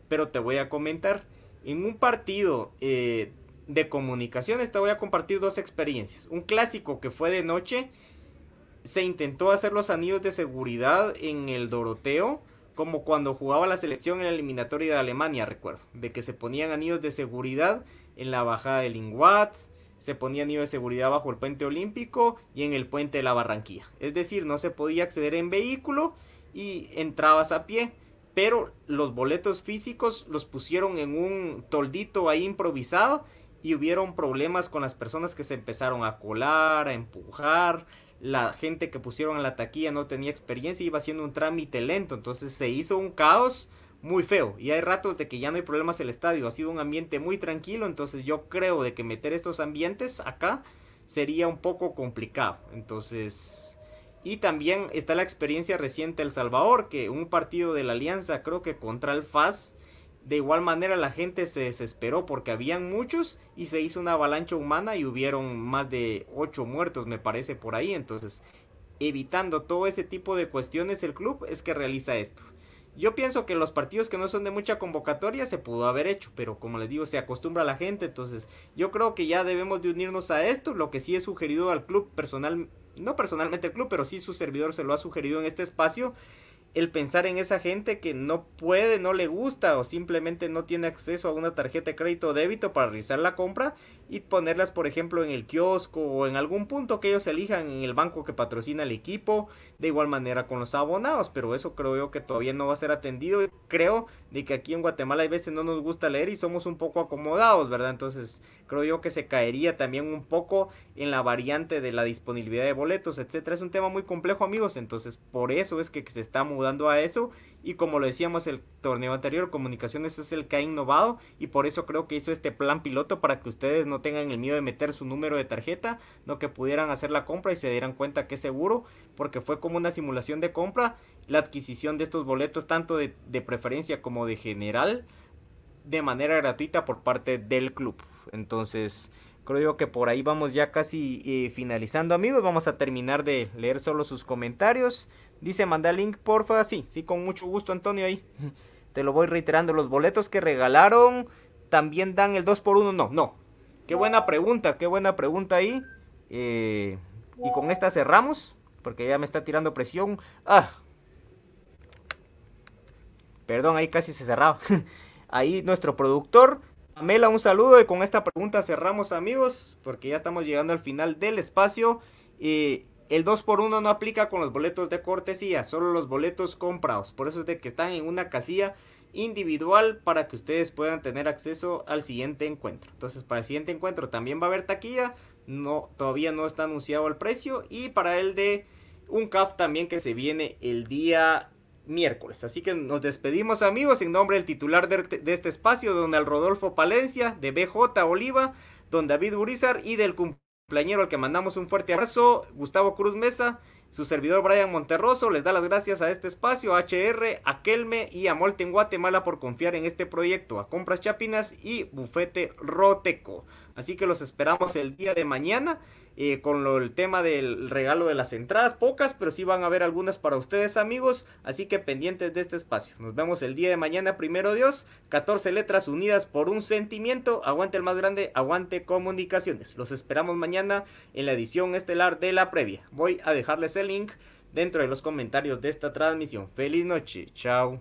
pero te voy a comentar en un partido eh, de comunicaciones te voy a compartir dos experiencias. Un clásico que fue de noche. Se intentó hacer los anillos de seguridad en el Doroteo. Como cuando jugaba la selección en la eliminatoria de Alemania, recuerdo. De que se ponían anillos de seguridad en la bajada del Inguat. Se ponía anillos de seguridad bajo el puente olímpico y en el puente de la Barranquilla. Es decir, no se podía acceder en vehículo y entrabas a pie pero los boletos físicos los pusieron en un toldito ahí improvisado y hubieron problemas con las personas que se empezaron a colar, a empujar. La gente que pusieron en la taquilla no tenía experiencia iba haciendo un trámite lento. Entonces se hizo un caos muy feo. Y hay ratos de que ya no hay problemas en el estadio. Ha sido un ambiente muy tranquilo. Entonces yo creo de que meter estos ambientes acá sería un poco complicado. Entonces y también está la experiencia reciente El Salvador, que un partido de la Alianza, creo que contra el FAS, de igual manera la gente se desesperó porque habían muchos y se hizo una avalancha humana y hubieron más de 8 muertos, me parece, por ahí. Entonces, evitando todo ese tipo de cuestiones, el club es que realiza esto. Yo pienso que los partidos que no son de mucha convocatoria se pudo haber hecho, pero como les digo, se acostumbra a la gente, entonces yo creo que ya debemos de unirnos a esto. Lo que sí he sugerido al club personal, no personalmente el club, pero sí su servidor se lo ha sugerido en este espacio, el pensar en esa gente que no puede, no le gusta o simplemente no tiene acceso a una tarjeta de crédito o débito para realizar la compra y ponerlas por ejemplo en el kiosco o en algún punto que ellos elijan en el banco que patrocina el equipo, de igual manera con los abonados, pero eso creo yo que todavía no va a ser atendido. Creo de que aquí en Guatemala hay veces no nos gusta leer y somos un poco acomodados, ¿verdad? Entonces creo yo que se caería también un poco en la variante de la disponibilidad de boletos, etcétera. Es un tema muy complejo, amigos, entonces por eso es que se está a eso y como lo decíamos el torneo anterior, Comunicaciones es el que ha innovado y por eso creo que hizo este plan piloto para que ustedes no tengan el miedo de meter su número de tarjeta, no que pudieran hacer la compra y se dieran cuenta que es seguro, porque fue como una simulación de compra, la adquisición de estos boletos tanto de, preferencia como de general de manera gratuita por parte del club. Entonces, creo que por ahí vamos ya casi eh, finalizando amigos, vamos a terminar de leer solo sus comentarios. Dice, manda link, porfa. Sí, sí, con mucho gusto, Antonio, ahí. Te lo voy reiterando. Los boletos que regalaron también dan el 2 por 1 No, no. Qué buena pregunta, qué buena pregunta ahí. Eh, y con esta cerramos, porque ya me está tirando presión. Ah. Perdón, ahí casi se cerraba. ahí nuestro productor. Amela, un saludo y con esta pregunta cerramos amigos, porque ya estamos llegando al final del espacio. Y el 2x1 no aplica con los boletos de cortesía, solo los boletos comprados. Por eso es de que están en una casilla individual para que ustedes puedan tener acceso al siguiente encuentro. Entonces, para el siguiente encuentro también va a haber taquilla. No, todavía no está anunciado el precio. Y para el de un CAF también que se viene el día miércoles. Así que nos despedimos amigos en nombre del titular de, este espacio, don Rodolfo Palencia, de BJ Oliva, don David Urizar y del cumpleaños Plañero al que mandamos un fuerte abrazo, Gustavo Cruz Mesa, su servidor Brian Monterroso, les da las gracias a este espacio, a HR, a Kelme y a Molten Guatemala por confiar en este proyecto, a Compras Chapinas y Bufete Roteco. Así que los esperamos el día de mañana eh, con el tema del regalo de las entradas, pocas, pero sí van a haber algunas para ustedes amigos, así que pendientes de este espacio. Nos vemos el día de mañana, primero Dios, 14 letras unidas por un sentimiento, aguante el más grande, aguante comunicaciones. Los esperamos mañana en la edición estelar de la previa. Voy a dejarles el link dentro de los comentarios de esta transmisión. Feliz noche, chao.